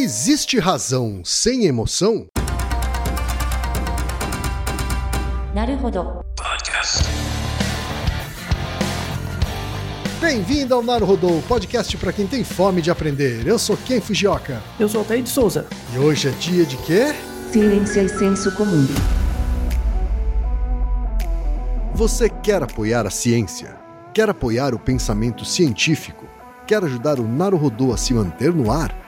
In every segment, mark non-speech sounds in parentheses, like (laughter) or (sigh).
Existe razão sem emoção? Naruhodo. Bem-vindo ao Naruhodô, podcast para quem tem fome de aprender. Eu sou Ken Fujioka. Eu sou Altair de Souza. E hoje é dia de quê? Ciência e senso comum. Você quer apoiar a ciência? Quer apoiar o pensamento científico? Quer ajudar o Naruhodô a se manter no ar?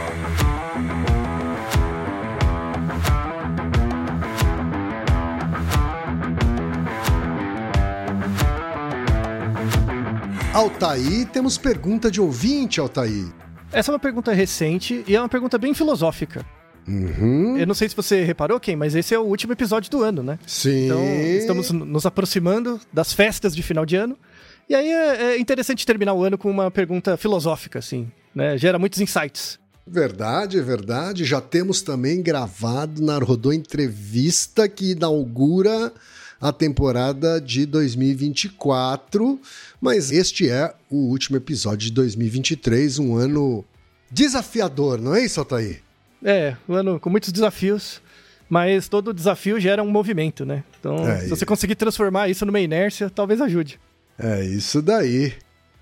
Altaí, temos pergunta de ouvinte, Altaí. Essa é uma pergunta recente e é uma pergunta bem filosófica. Uhum. Eu não sei se você reparou, Ken, mas esse é o último episódio do ano, né? Sim. Então, estamos nos aproximando das festas de final de ano. E aí é, é interessante terminar o ano com uma pergunta filosófica, assim, né? Gera muitos insights. Verdade, verdade. Já temos também gravado na Rodô Entrevista que inaugura a temporada de 2024, mas este é o último episódio de 2023, um ano desafiador, não é isso, Altair? É, um ano com muitos desafios, mas todo desafio gera um movimento, né? Então, É, se você conseguir transformar isso numa inércia, talvez ajude. É isso daí.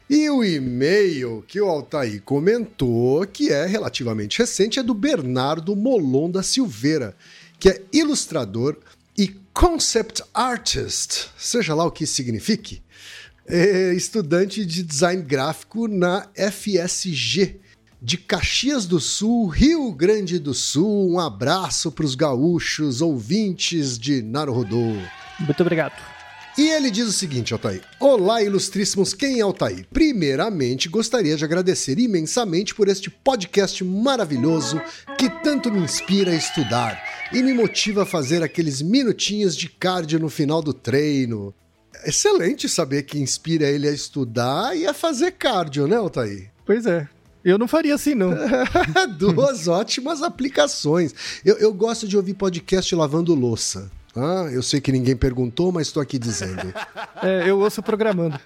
E o e-mail que o Altair comentou, que é relativamente recente, é do Bernardo Molon da Silveira, que é ilustrador concept artist, seja lá o que signifique, é estudante de design gráfico na FSG de Caxias do Sul, Rio Grande do Sul. Um abraço para os gaúchos ouvintes de Naruhodô. Muito obrigado. E ele diz o seguinte, Altair. Olá, ilustríssimos, quem é Altair? Primeiramente, gostaria de agradecer imensamente por este podcast maravilhoso que tanto me inspira a estudar e me motiva a fazer aqueles minutinhos de cardio no final do treino. Excelente saber que inspira ele a estudar e a fazer cardio, né, Altair? Pois é. Eu não faria assim, não. (laughs) Duas ótimas aplicações. Eu, eu gosto de ouvir podcast lavando louça. Ah, eu sei que ninguém perguntou, mas estou aqui dizendo. (laughs) É, eu ouço programando.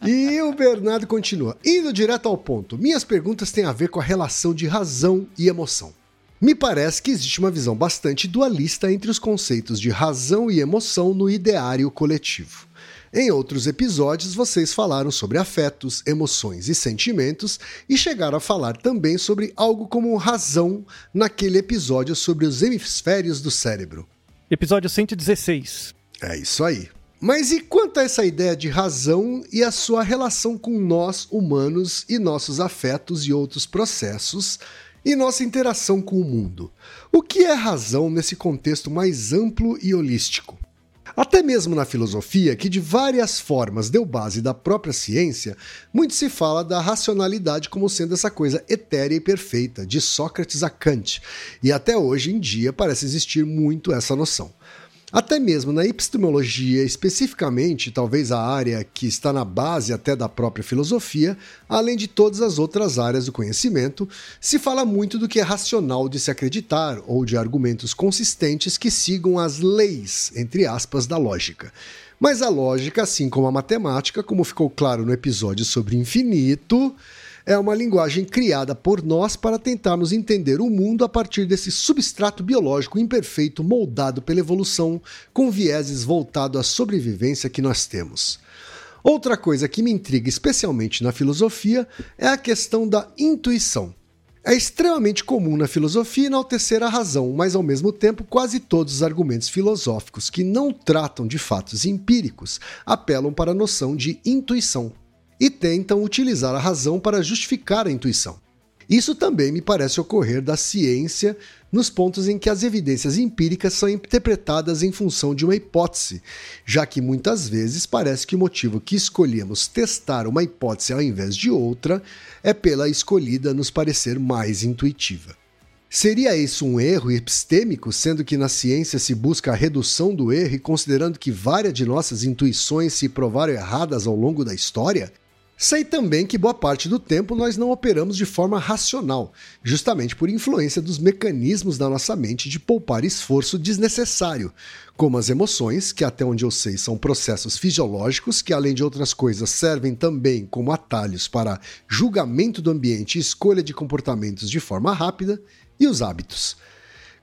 E o Bernardo continua. Indo direto ao ponto, minhas perguntas têm a ver com a relação de razão e emoção. Me parece que existe uma visão bastante dualista entre os conceitos de razão e emoção no ideário coletivo. Em outros episódios, vocês falaram sobre afetos, emoções e sentimentos e chegaram a falar também sobre algo como razão naquele episódio sobre os hemisférios do cérebro. Episódio 116. É isso aí. Mas e quanto a essa ideia de razão e a sua relação com nós humanos e nossos afetos e outros processos e nossa interação com o mundo? O que é razão nesse contexto mais amplo e holístico? Até mesmo na filosofia, que de várias formas deu base da própria ciência, muito se fala da racionalidade como sendo essa coisa etérea e perfeita, de Sócrates a Kant, e até hoje em dia parece existir muito essa noção. Até mesmo na epistemologia, especificamente, talvez a área que está na base até da própria filosofia, além de todas as outras áreas do conhecimento, se fala muito do que é racional de se acreditar ou de argumentos consistentes que sigam as leis, entre aspas, da lógica. Mas a lógica, assim como a matemática, como ficou claro no episódio sobre infinito, é uma linguagem criada por nós para tentarmos entender o mundo a partir desse substrato biológico imperfeito moldado pela evolução, com vieses voltado à sobrevivência que nós temos. Outra coisa que me intriga especialmente na filosofia é a questão da intuição. É extremamente comum na filosofia enaltecer a razão, mas ao mesmo tempo quase todos os argumentos filosóficos que não tratam de fatos empíricos apelam para a noção de intuição e tentam utilizar a razão para justificar a intuição. Isso também me parece ocorrer da ciência nos pontos em que as evidências empíricas são interpretadas em função de uma hipótese, já que muitas vezes parece que o motivo que escolhemos testar uma hipótese ao invés de outra é pela escolhida nos parecer mais intuitiva. Seria isso um erro epistêmico, sendo que na ciência se busca a redução do erro e considerando que várias de nossas intuições se provaram erradas ao longo da história? Sei também que boa parte do tempo nós não operamos de forma racional, justamente por influência dos mecanismos da nossa mente de poupar esforço desnecessário, como as emoções, que até onde eu sei são processos fisiológicos que, além de outras coisas, servem também como atalhos para julgamento do ambiente e escolha de comportamentos de forma rápida, e os hábitos.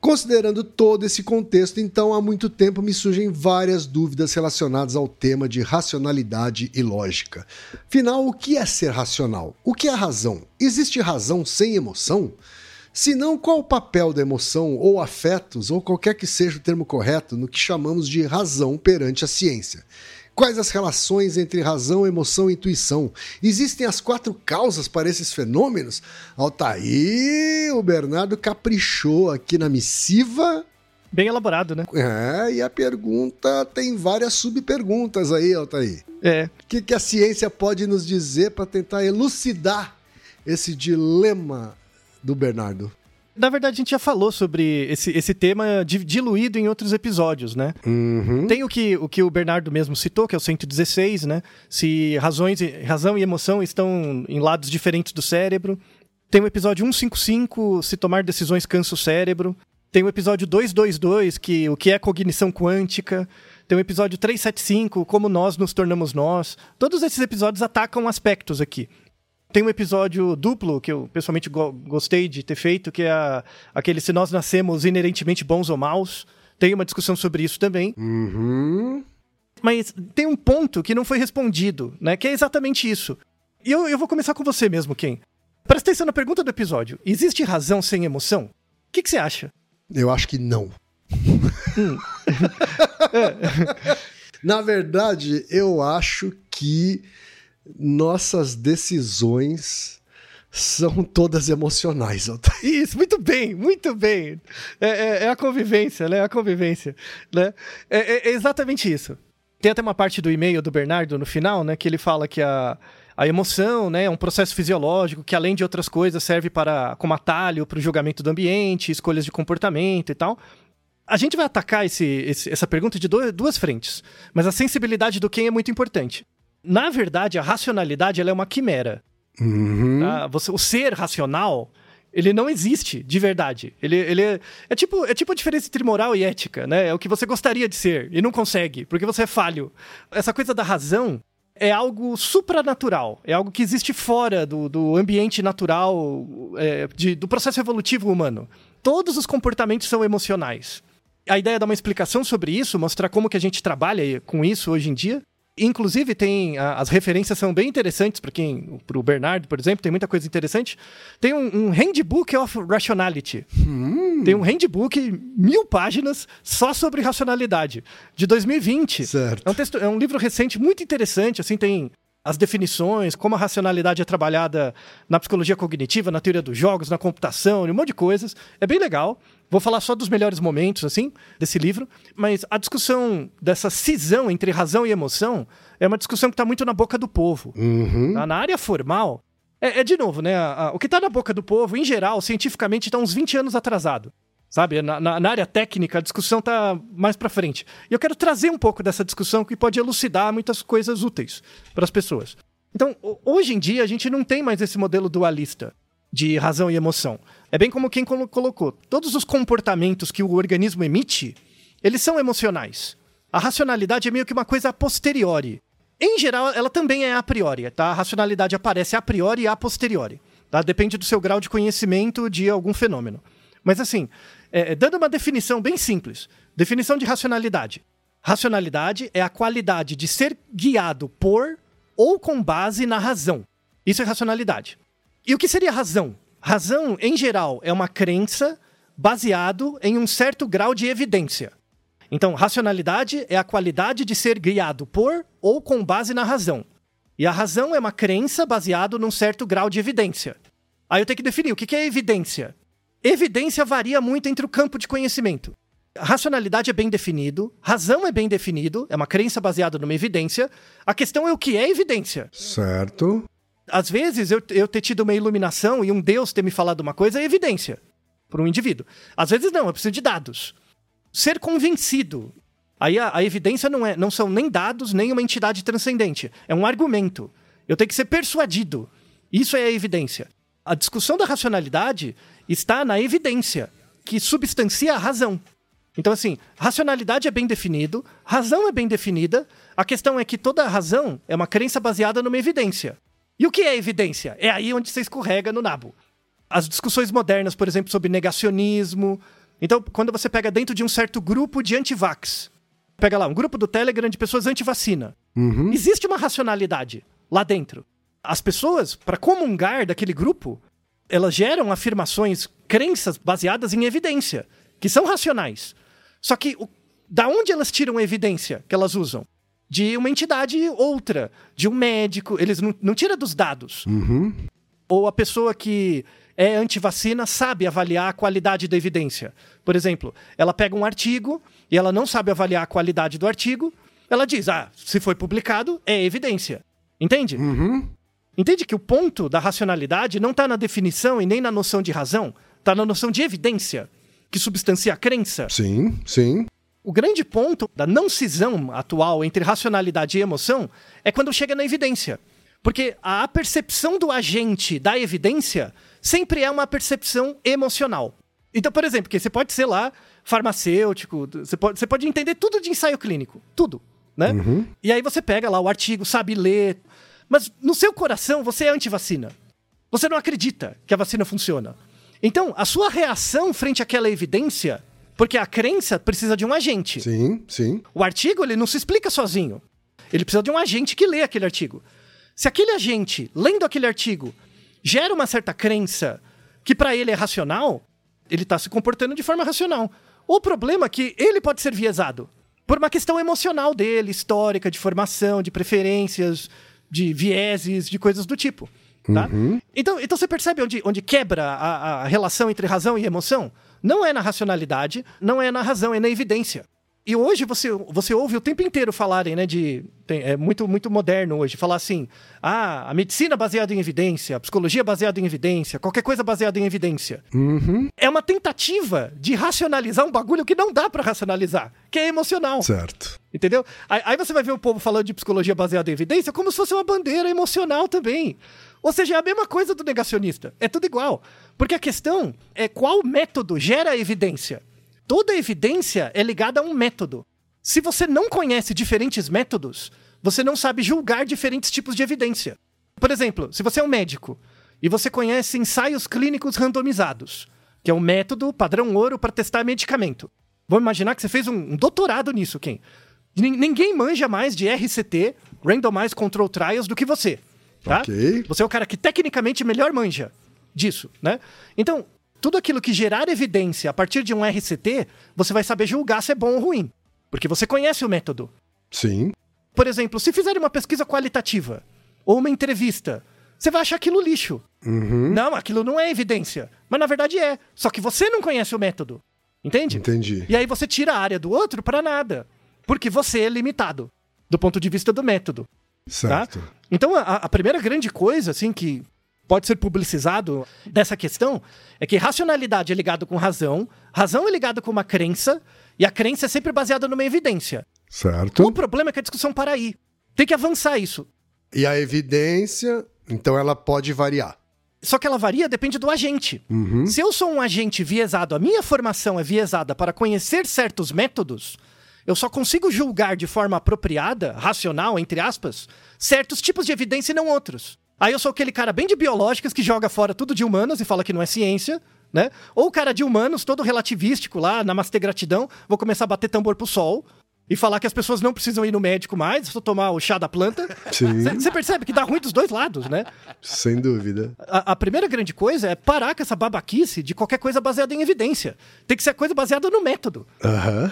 Considerando todo esse contexto, então, há muito tempo me surgem várias dúvidas relacionadas ao tema de racionalidade e lógica. Afinal, o que é ser racional? O que é razão? Existe razão sem emoção? Se não, qual o papel da emoção ou afetos, ou qualquer que seja o termo correto, no que chamamos de razão perante a ciência? Quais as relações entre razão, emoção e intuição? Existem as quatro causas para esses fenômenos? Altair, o Bernardo caprichou aqui na missiva. Bem elaborado, né? É, e a pergunta tem várias subperguntas aí, Altair. É. O que, que a ciência pode nos dizer para tentar elucidar esse dilema do Bernardo? Na verdade, a gente já falou sobre esse, esse tema diluído em outros episódios, né? Uhum. Tem o que, o que o Bernardo mesmo citou, que é o 116, né? Se razões, razão e emoção estão em lados diferentes do cérebro. Tem o episódio 155, se tomar decisões cansa o cérebro. Tem o episódio 222, que o que é cognição quântica. Tem o episódio 375, como nós nos tornamos nós. Todos esses episódios atacam aspectos aqui. Tem um episódio duplo que eu pessoalmente go gostei de ter feito, que é a, aquele Se Nós Nascemos Inerentemente Bons ou Maus. Tem uma discussão sobre isso também. Uhum. Mas tem um ponto que não foi respondido, né? Que é exatamente isso. E eu, eu vou começar com você mesmo, Ken. Presta atenção na pergunta do episódio. Existe razão sem emoção? O que, que você acha? Eu acho que não. Hum. (laughs) Na verdade, eu acho que nossas decisões são todas emocionais. (laughs) Isso, muito bem, muito bem. É, é, é, a convivência, né? É a convivência, né? É, é, é, exatamente isso. Tem até uma parte do e-mail do Bernardo no final, né? Que ele fala que a, a emoção, né? É um processo fisiológico que, além de outras coisas, serve para como atalho para o julgamento do ambiente, escolhas de comportamento e tal. A gente vai atacar esse, esse, essa pergunta de duas frentes, mas a sensibilidade do quem é muito importante. Na verdade, a racionalidade ela é uma quimera. Uhum. Tá? Você, o ser racional, ele não existe de verdade. Ele, ele é, é, tipo, é tipo a diferença entre moral e ética, né? É o que você gostaria de ser e não consegue, porque você é falho. Essa coisa da razão é algo supranatural, é algo que existe fora do, do ambiente natural, é, de, do processo evolutivo humano. Todos os comportamentos são emocionais. A ideia é dar uma explicação sobre isso, mostrar como que a gente trabalha com isso hoje em dia, Inclusive, tem. as referências são bem interessantes para quem. Para o Bernardo, por exemplo, tem muita coisa interessante. Tem um, um Handbook of Rationality. Hum. Tem um handbook, mil páginas, só sobre racionalidade, de 2020. Certo. É um, texto, é um livro recente muito interessante, assim, tem as definições, como a racionalidade é trabalhada na psicologia cognitiva, na teoria dos jogos, na computação, um monte de coisas. É bem legal. Vou falar só dos melhores momentos, assim, desse livro. Mas a discussão dessa cisão entre razão e emoção é uma discussão que está muito na boca do povo. Uhum. Tá? Na área formal, é, é de novo, né? a- a- o que está na boca do povo, em geral, cientificamente, está uns 20 anos atrasado. Sabe? Na, na- na área técnica, a discussão está mais para frente. E eu quero trazer um pouco dessa discussão que pode elucidar muitas coisas úteis para as pessoas. Então, ho- hoje em dia, a gente não tem mais esse modelo dualista de razão e emoção. É bem como quem colo- colocou. Todos os comportamentos que o organismo emite, eles são emocionais. A racionalidade é meio que uma coisa a posteriori. Em geral, ela também é a priori, tá? A racionalidade aparece a priori e a posteriori. Tá? Depende do seu grau de conhecimento de algum fenômeno. Mas assim, é, dando uma definição bem simples. Definição de racionalidade. Racionalidade é a qualidade de ser guiado por ou com base na razão. Isso é racionalidade. E o que seria razão? Razão, em geral, é uma crença baseado em um certo grau de evidência. Então, racionalidade é a qualidade de ser guiado por ou com base na razão. E a razão é uma crença baseado num certo grau de evidência. Aí eu tenho que definir o que que é evidência. Evidência varia muito entre o campo de conhecimento. Racionalidade é bem definido, razão é bem definido, é uma crença baseada numa evidência. A questão é o que é evidência. Certo. Às vezes, eu, eu ter tido uma iluminação e um Deus ter me falado uma coisa é evidência para um indivíduo. Às vezes, não, eu preciso de dados. Ser convencido. Aí a, a evidência não, é, não são nem dados, nem uma entidade transcendente. É um argumento. Eu tenho que ser persuadido. Isso é a evidência. A discussão da racionalidade está na evidência, que substancia a razão. Então, assim, racionalidade é bem definido, razão é bem definida. A questão é que toda razão é uma crença baseada numa evidência. E o que é evidência? É aí onde você escorrega no nabo. As discussões modernas, por exemplo, sobre negacionismo. Então, quando você pega dentro de um certo grupo de antivax, pega lá, um grupo do Telegram de pessoas anti-vacina. Uhum. Existe uma racionalidade lá dentro. As pessoas, para comungar daquele grupo, elas geram afirmações, crenças baseadas em evidência, que são racionais. Só que o- da onde elas tiram a evidência que elas usam? De uma entidade outra, de um médico. Eles não, não tiram dos dados. Uhum. Ou a pessoa que é anti-vacina sabe avaliar a qualidade da evidência. Por exemplo, ela pega um artigo e ela não sabe avaliar a qualidade do artigo. Ela diz: ah, se foi publicado, é evidência. Entende? Uhum. Entende que o ponto da racionalidade não está na definição e nem na noção de razão, está na noção de evidência, que substancia a crença. Sim, sim. O grande ponto da não cisão atual entre racionalidade e emoção é quando chega na evidência. Porque a percepção do agente da evidência sempre é uma percepção emocional. Então, por exemplo, que você pode ser lá farmacêutico, você pode, você pode entender tudo de ensaio clínico, tudo, né? E aí você pega lá o artigo, sabe ler, mas no seu coração você é anti-vacina. Você não acredita que a vacina funciona. Então, a sua reação frente àquela evidência, porque a crença precisa de um agente. Sim, sim. O artigo ele não se explica sozinho. Ele precisa de um agente que lê aquele artigo. Se aquele agente, lendo aquele artigo, gera uma certa crença que para ele é racional, ele está se comportando de forma racional. O problema é que ele pode ser viesado por uma questão emocional dele, histórica, de formação, de preferências, de vieses, de coisas do tipo. Tá? Então, então você percebe onde, onde quebra a, a relação entre razão e emoção? Não é na racionalidade, não é na razão, é na evidência. E hoje você, você ouve o tempo inteiro falarem, né, de. tem- é muito, muito moderno hoje, falar assim: ah, a medicina baseada em evidência, a psicologia baseada em evidência, qualquer coisa baseada em evidência. É uma tentativa de racionalizar um bagulho que não dá pra racionalizar, que é emocional. Certo. Entendeu? Aí, aí você vai ver o povo falando de psicologia baseada em evidência como se fosse uma bandeira emocional também. Ou seja, é a mesma coisa do negacionista. É tudo igual. Porque a questão é qual método gera evidência. Toda evidência é ligada a um método. Se você não conhece diferentes métodos, você não sabe julgar diferentes tipos de evidência. Por exemplo, se você é um médico e você conhece ensaios clínicos randomizados, que é um método padrão ouro para testar medicamento. Vamos imaginar que você fez um, doutorado nisso. Nin- Ninguém manja mais de RCT, Randomized Control Trials, do que você. Tá? Ok. Você é o cara que tecnicamente melhor manja disso, né? Então, tudo aquilo que gerar evidência a partir de um RCT, você vai saber julgar se é bom ou ruim. Porque você conhece o método. Sim. Por exemplo, se fizerem uma pesquisa qualitativa ou uma entrevista, você vai achar aquilo lixo. Uhum. Não, aquilo não é evidência. Mas na verdade é. Só que você não conhece o método. Entende? Entendi. E aí você tira a área do outro pra nada. Porque você é limitado. Do ponto de vista do método. Certo. Então, a, a primeira grande coisa, assim, que pode ser publicizado dessa questão é que racionalidade é ligado com razão, razão é ligado com uma crença, e a crença é sempre baseada numa evidência. Certo. O problema é que a discussão para aí. Tem que avançar isso. E a evidência, então ela pode variar. Só que ela varia, depende do agente. Uhum. Se eu sou um agente viesado, a minha formação é viesada para conhecer certos métodos, eu só consigo julgar de forma apropriada, racional, entre aspas, certos tipos de evidência e não outros. Aí eu sou aquele cara bem de biológicas que joga fora tudo de humanos e fala que não é ciência, né? Ou o cara de humanos, todo relativístico lá, namastê gratidão, vou começar a bater tambor pro sol e falar que as pessoas não precisam ir no médico mais, só tomar o chá da planta. Você percebe que dá ruim dos dois lados, né? Sem dúvida. A, a primeira grande coisa é parar com essa babaquice de qualquer coisa baseada em evidência. Tem que ser coisa baseada no método.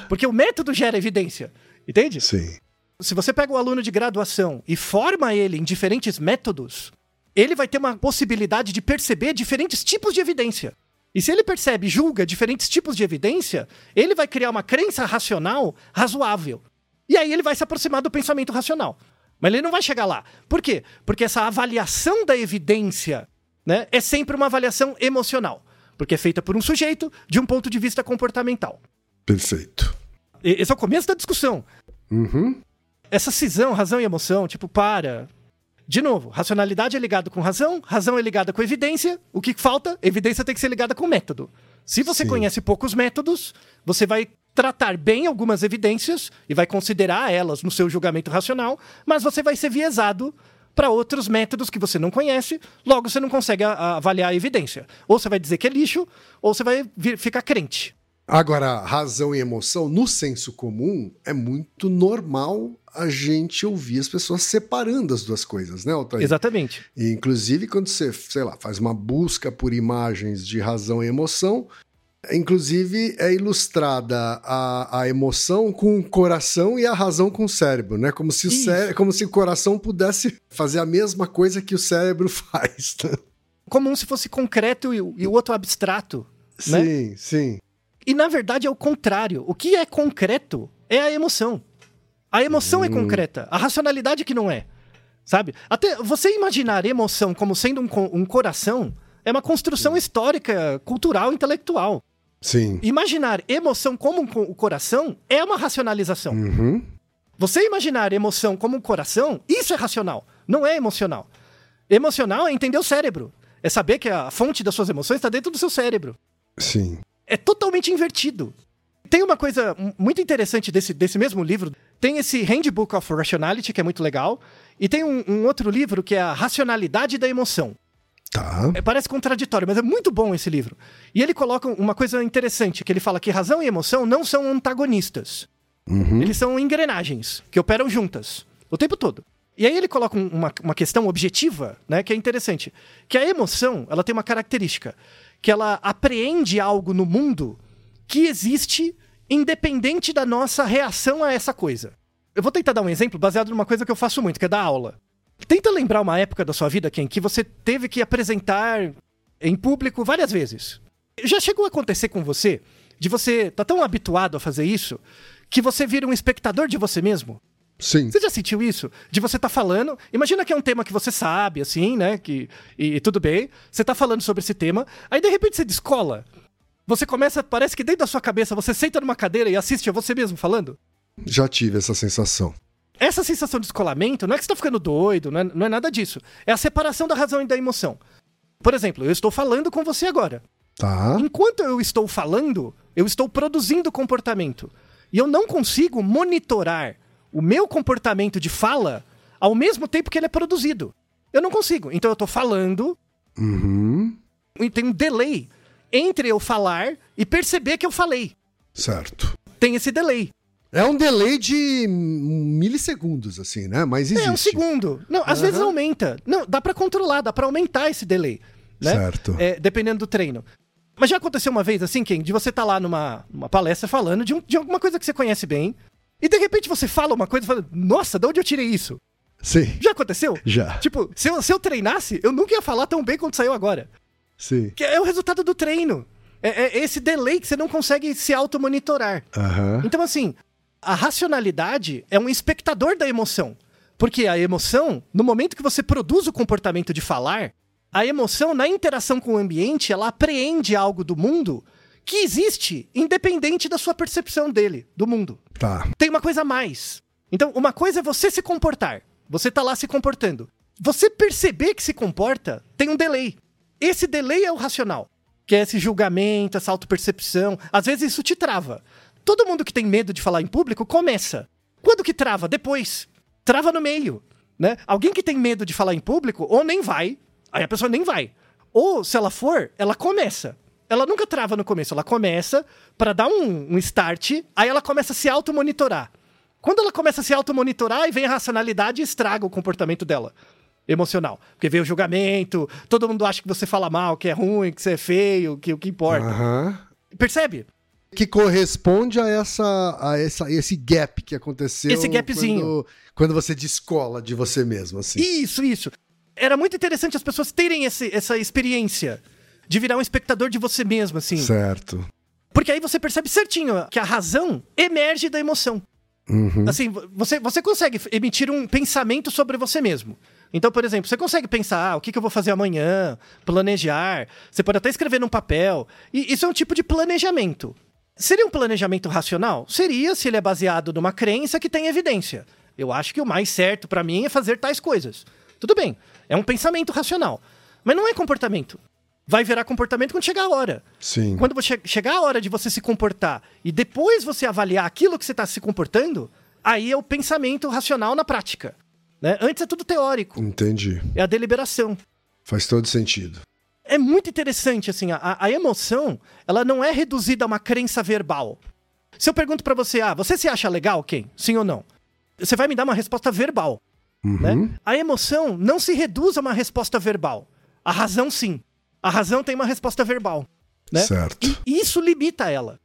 Porque o método gera evidência. Entende? Sim. Se você pega o aluno de graduação e forma ele em diferentes métodos, ele vai ter uma possibilidade de perceber diferentes tipos de evidência. E se ele percebe e julga diferentes tipos de evidência, ele vai criar uma crença racional razoável. E aí ele vai se aproximar do pensamento racional. Mas ele não vai chegar lá. Por quê? Porque essa avaliação da evidência né, é sempre uma avaliação emocional. Porque é feita por um sujeito de um ponto de vista comportamental. Perfeito. Esse é o começo da discussão. Uhum. essa cisão, razão e emoção, tipo, para. De novo, racionalidade é ligado com razão, razão é ligada com evidência. O que falta? Evidência tem que ser ligada com método. Se você Sim. conhece poucos métodos, você vai tratar bem algumas evidências e vai considerar elas no seu julgamento racional, mas você vai ser viesado para outros métodos que você não conhece, logo você não consegue a- a- avaliar a evidência. Ou você vai dizer que é lixo, ou você vai vir- ficar crente. Agora, razão e emoção, no senso comum, é muito normal a gente ouvir as pessoas separando as duas coisas, né, Altair? Exatamente. E, inclusive, quando você, sei lá, faz uma busca por imagens de razão e emoção, inclusive é ilustrada a, a emoção com o coração e a razão com o cérebro, né? Como se o, Isso. cé como se o coração pudesse fazer a mesma coisa que o cérebro (laughs) faz. né? Como um se fosse concreto e, o- e o outro abstrato. Né? Sim, sim. E na verdade é o contrário. O que é concreto é a emoção. A emoção é concreta, a racionalidade que não é. Sabe? Até você imaginar emoção como sendo um, um coração é uma construção histórica, cultural, intelectual. Sim. Imaginar emoção como um o coração é uma racionalização. Uhum. Você imaginar emoção como um coração, isso é racional, não é emocional. Emocional é entender o cérebro. É saber que a fonte das suas emoções está dentro do seu cérebro Sim. É totalmente invertido. Tem uma coisa muito interessante desse, desse mesmo livro. Tem esse Handbook of Rationality, que é muito legal. E tem um, um outro livro que é A Racionalidade da Emoção. Tá. É, parece contraditório, mas é muito bom esse livro. E ele coloca uma coisa interessante, que ele fala que razão e emoção não são antagonistas. Uhum. Eles são engrenagens que operam juntas o tempo todo. E aí ele coloca um- uma, uma questão objetiva, né, que é interessante, que a emoção ela tem uma característica que ela apreende algo no mundo que existe independente da nossa reação a essa coisa. Eu vou tentar dar um exemplo baseado numa coisa que eu faço muito, que é dar aula. Tenta lembrar uma época da sua vida, Ken, que você teve que apresentar em público várias vezes. Já chegou a acontecer com você de você tá tão habituado a fazer isso que você vira um espectador de você mesmo? Sim. Você já sentiu isso? De você tá falando. Imagina que é um tema que você sabe, assim, né? Que, e, e tudo bem. Você tá falando sobre esse tema. Aí de repente você descola. Você começa, parece que dentro da sua cabeça você senta numa cadeira e assiste a você mesmo falando. Já tive essa sensação. Essa sensação de descolamento não é que você tá ficando doido, não é, não é nada disso. É a separação da razão e da emoção. Por exemplo, eu estou falando com você agora. Tá. Enquanto eu estou falando, eu estou produzindo comportamento. E eu não consigo monitorar o meu comportamento de fala ao mesmo tempo que ele é produzido. Eu não consigo. Então eu estou falando Uhum. e tem um delay entre eu falar e perceber que eu falei. Certo. Tem esse delay. É um delay de milissegundos, assim, né? Mas existe. É um segundo. Não, às Aham. vezes aumenta. Não, dá pra controlar, dá pra aumentar esse delay. Né? Certo. É, dependendo do treino. Mas já aconteceu uma vez assim, Ken, de você estar lá numa, numa palestra falando de, um- de alguma coisa que você conhece bem, e de repente você fala uma coisa e fala, nossa, de onde eu tirei isso? Sim. Já aconteceu? Já. Tipo, se eu, se eu treinasse, eu nunca ia falar tão bem quanto saiu agora. Sim. Que é o resultado do treino. É, é esse delay que você não consegue se auto-monitorar. Aham. Então, assim, a racionalidade é um espectador da emoção. Porque a emoção, no momento que você produz o comportamento de falar, a emoção, na interação com o ambiente, ela apreende algo do mundo que existe, independente da sua percepção dele, do mundo. Tá. Tem uma coisa a mais. Então, uma coisa é você se comportar. Você tá lá se comportando. Você perceber que se comporta, tem um delay. Esse delay é o racional. Que é esse julgamento, essa autopercepção. Às vezes isso te trava. Todo mundo que tem medo de falar em público começa. Quando que trava? Depois. Trava no meio. Né? Alguém que tem medo de falar em público, ou nem vai, aí a pessoa nem vai. Ou, se ela for, ela começa. Ela nunca trava no começo, ela começa para dar um, um start, aí ela começa a se auto-monitorar. Quando ela começa a se auto-monitorar, aí vem a racionalidade e estraga o comportamento dela. Emocional. Porque vem o julgamento, todo mundo acha que você fala mal, que é ruim, que você é feio, que o que importa. Aham. Percebe? Que corresponde a essa, a essa esse gap que aconteceu. Esse gapzinho. Quando, quando você descola de você mesmo, assim. Isso, isso. Era muito interessante as pessoas terem esse- essa experiência de virar um espectador de você mesmo, assim. Certo. Porque aí você percebe certinho que a razão emerge da emoção. Uhum. Assim, você, você consegue emitir um pensamento sobre você mesmo. Então, por exemplo, você consegue pensar, ah, o que, que eu vou fazer amanhã, planejar. Você pode até escrever num papel. E isso é um tipo de planejamento. Seria um planejamento racional? Seria se ele é baseado numa crença que tem evidência. Eu acho que o mais certo pra mim é fazer tais coisas. Tudo bem, é um pensamento racional. Mas não é comportamento. Vai virar comportamento quando chegar a hora. Sim. Quando você chegar a hora de você se comportar e depois você avaliar aquilo que você está se comportando, aí é o pensamento racional na prática. Né? Antes é tudo teórico, Entendi. é a deliberação. Faz todo sentido. É muito interessante, assim, a, a emoção, ela não é reduzida a uma crença verbal. Se eu pergunto pra você, ah, você se acha legal, quem? Sim ou não? Você vai me dar uma resposta verbal, Uhum. né? A emoção não se reduz a uma resposta verbal. A razão, sim. A razão tem uma resposta verbal, né? Certo. E isso limita ela.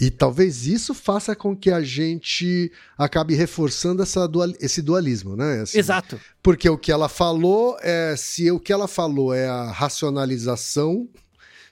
E talvez isso faça com que a gente acabe reforçando essa dual- esse dualismo, né? Assim, Exato. Porque o que ela falou é. Se o que ela falou é a racionalização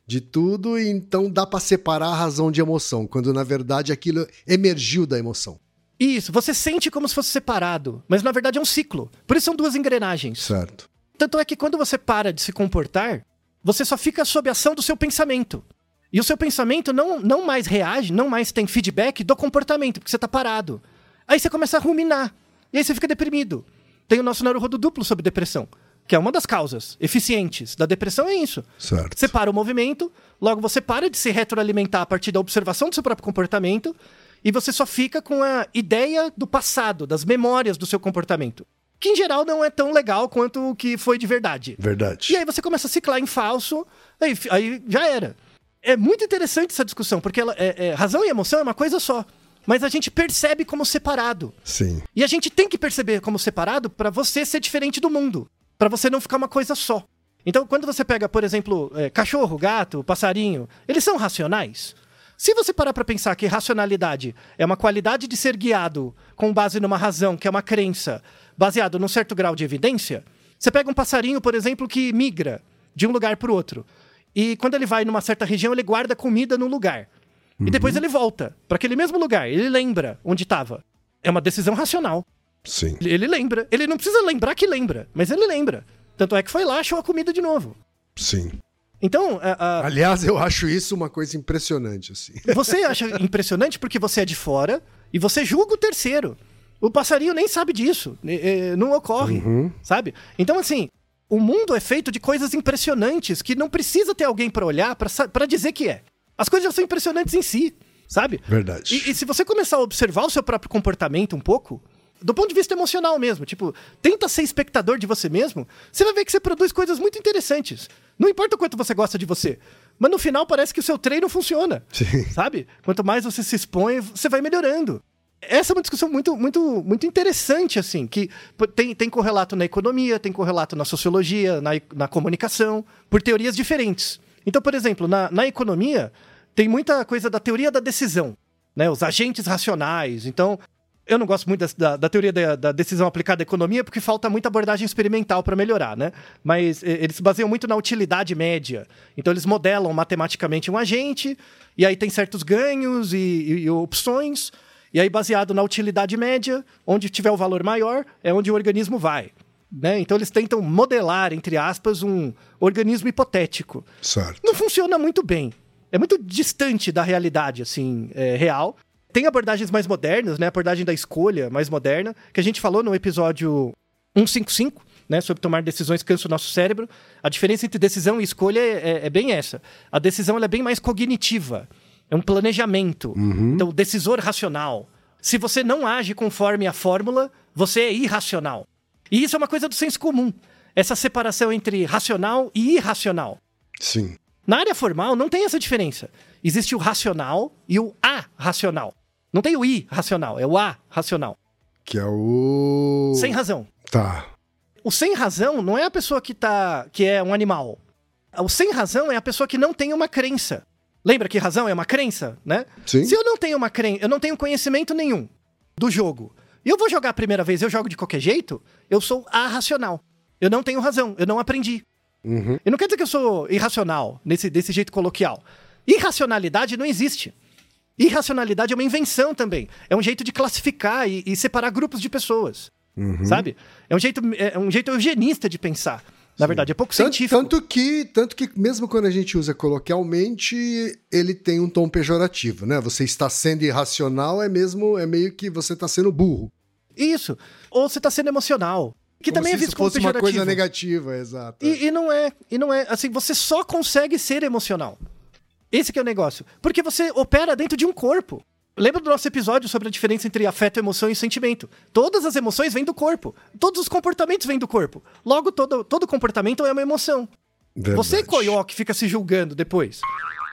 de tudo, então dá pra separar a razão de emoção, quando na verdade aquilo emergiu da emoção. Isso, você sente como se fosse separado, mas na verdade é um ciclo. Por isso são duas engrenagens. Certo. Tanto é que quando você para de se comportar, você só fica sob a ação do seu pensamento. E o seu pensamento não, não mais reage, não mais tem feedback do comportamento, porque você tá parado. Aí você começa a ruminar. E aí você fica deprimido. Tem o nosso neurodo duplo sobre depressão, que é uma das causas eficientes da depressão, é isso. Certo. Você para o movimento, logo você para de se retroalimentar a partir da observação do seu próprio comportamento e você só fica com a ideia do passado, das memórias do seu comportamento. Que em geral não é tão legal quanto o que foi de verdade. Verdade. E aí você começa a ciclar em falso, aí, aí já era. É muito interessante essa discussão, porque ela, é- é- razão e emoção é uma coisa só. Mas a gente percebe como separado. Sim. E a gente tem que perceber como separado pra você ser diferente do mundo. Pra você não ficar uma coisa só. Então, quando você pega, por exemplo, é, cachorro, gato, passarinho, eles são racionais? Se você parar pra pensar que racionalidade é uma qualidade de ser guiado com base numa razão, que é uma crença, baseado num certo grau de evidência, você pega um passarinho, por exemplo, que migra de um lugar para o outro. E quando ele vai numa certa região, ele guarda comida num lugar. E depois ele volta para aquele mesmo lugar. Ele lembra onde estava. É uma decisão racional. Sim. Ele lembra. Ele não precisa lembrar que lembra, mas ele lembra. Tanto é que foi lá, achou a comida de novo. Sim. Então, a- a- Aliás, eu acho isso uma coisa impressionante, assim. (laughs) você acha impressionante porque você é de fora e você julga o terceiro. O passarinho nem sabe disso. eh, eh, Não ocorre, sabe? Então, assim, o mundo é feito de coisas impressionantes que não precisa ter alguém pra olhar pra dizer que é. As coisas já são impressionantes em si, sabe? Verdade. E, e se você começar a observar o seu próprio comportamento um pouco, do ponto de vista emocional mesmo, tipo, tenta ser espectador de você mesmo, você vai ver que você produz coisas muito interessantes. Não importa o quanto você gosta de você, mas no final parece que o seu treino funciona. Sim. Sabe? Quanto mais você se expõe, você vai melhorando. Essa é uma discussão muito, muito, muito interessante, assim, que tem, tem correlato na economia, tem correlato na sociologia, na, na comunicação, por teorias diferentes. Então, por exemplo, na, na economia, tem muita coisa da teoria da decisão, né? Os agentes racionais. Então, Eu não gosto muito da, da teoria da, da, decisão aplicada à economia porque falta muita abordagem experimental para melhorar, né? Mas eles se baseiam muito na utilidade média. Então eles modelam matematicamente um agente, e aí tem certos ganhos e, e, e opções, e aí baseado na utilidade média, onde tiver o valor maior, é onde o organismo vai. Né? Então eles tentam modelar, entre aspas, um organismo hipotético. Certo. Não funciona muito bem. É muito distante da realidade, assim, é, real. Tem abordagens mais modernas, né? A abordagem da escolha mais moderna, que a gente falou no episódio 155, né? Sobre tomar decisões cansa o nosso cérebro. A diferença entre decisão e escolha é, é, é bem essa. A decisão é bem mais cognitiva. É um planejamento. Uhum. Então, decisor racional. Se você não age conforme a fórmula, você é irracional. E isso é uma coisa do senso comum. Essa separação entre racional e irracional. Sim. Na área formal não tem essa diferença. Existe o racional e o arracional. Não tem o I racional, é o A racional. Que é o. Sem razão. Tá. O sem razão não é a pessoa que tá. que é um animal. O sem razão é a pessoa que não tem uma crença. Lembra que razão é uma crença, né? Sim. Se eu não tenho uma crença, eu não tenho conhecimento nenhum do jogo. E eu vou jogar a primeira vez, eu jogo de qualquer jeito, eu sou arracional. Eu não tenho razão, eu não aprendi. Uhum. E não quer dizer que eu sou irracional, nesse, desse jeito coloquial. Irracionalidade não existe. Irracionalidade é uma invenção também. É um jeito de classificar e, e separar grupos de pessoas. Uhum. Sabe? É um jeito, é um jeito eugenista de pensar. Na verdade, é pouco Tanto, científico. tanto que, tanto que, mesmo quando a gente usa coloquialmente, ele tem um tom pejorativo, né? Você está sendo irracional, é mesmo, é meio que você está sendo burro. Isso. Ou você está sendo emocional. Que Como também é visto como fosse uma pejorativo. coisa negativa, exato. E, e não é, e não é. Assim, você só consegue ser emocional. Esse que é o negócio. Porque você opera dentro de um corpo. Lembra do nosso episódio sobre a diferença entre afeto, emoção e sentimento? Todas as emoções vêm do corpo. Todos os comportamentos vêm do corpo. Logo, todo, todo comportamento é uma emoção. Verdade. Você, coió, que fica se julgando depois.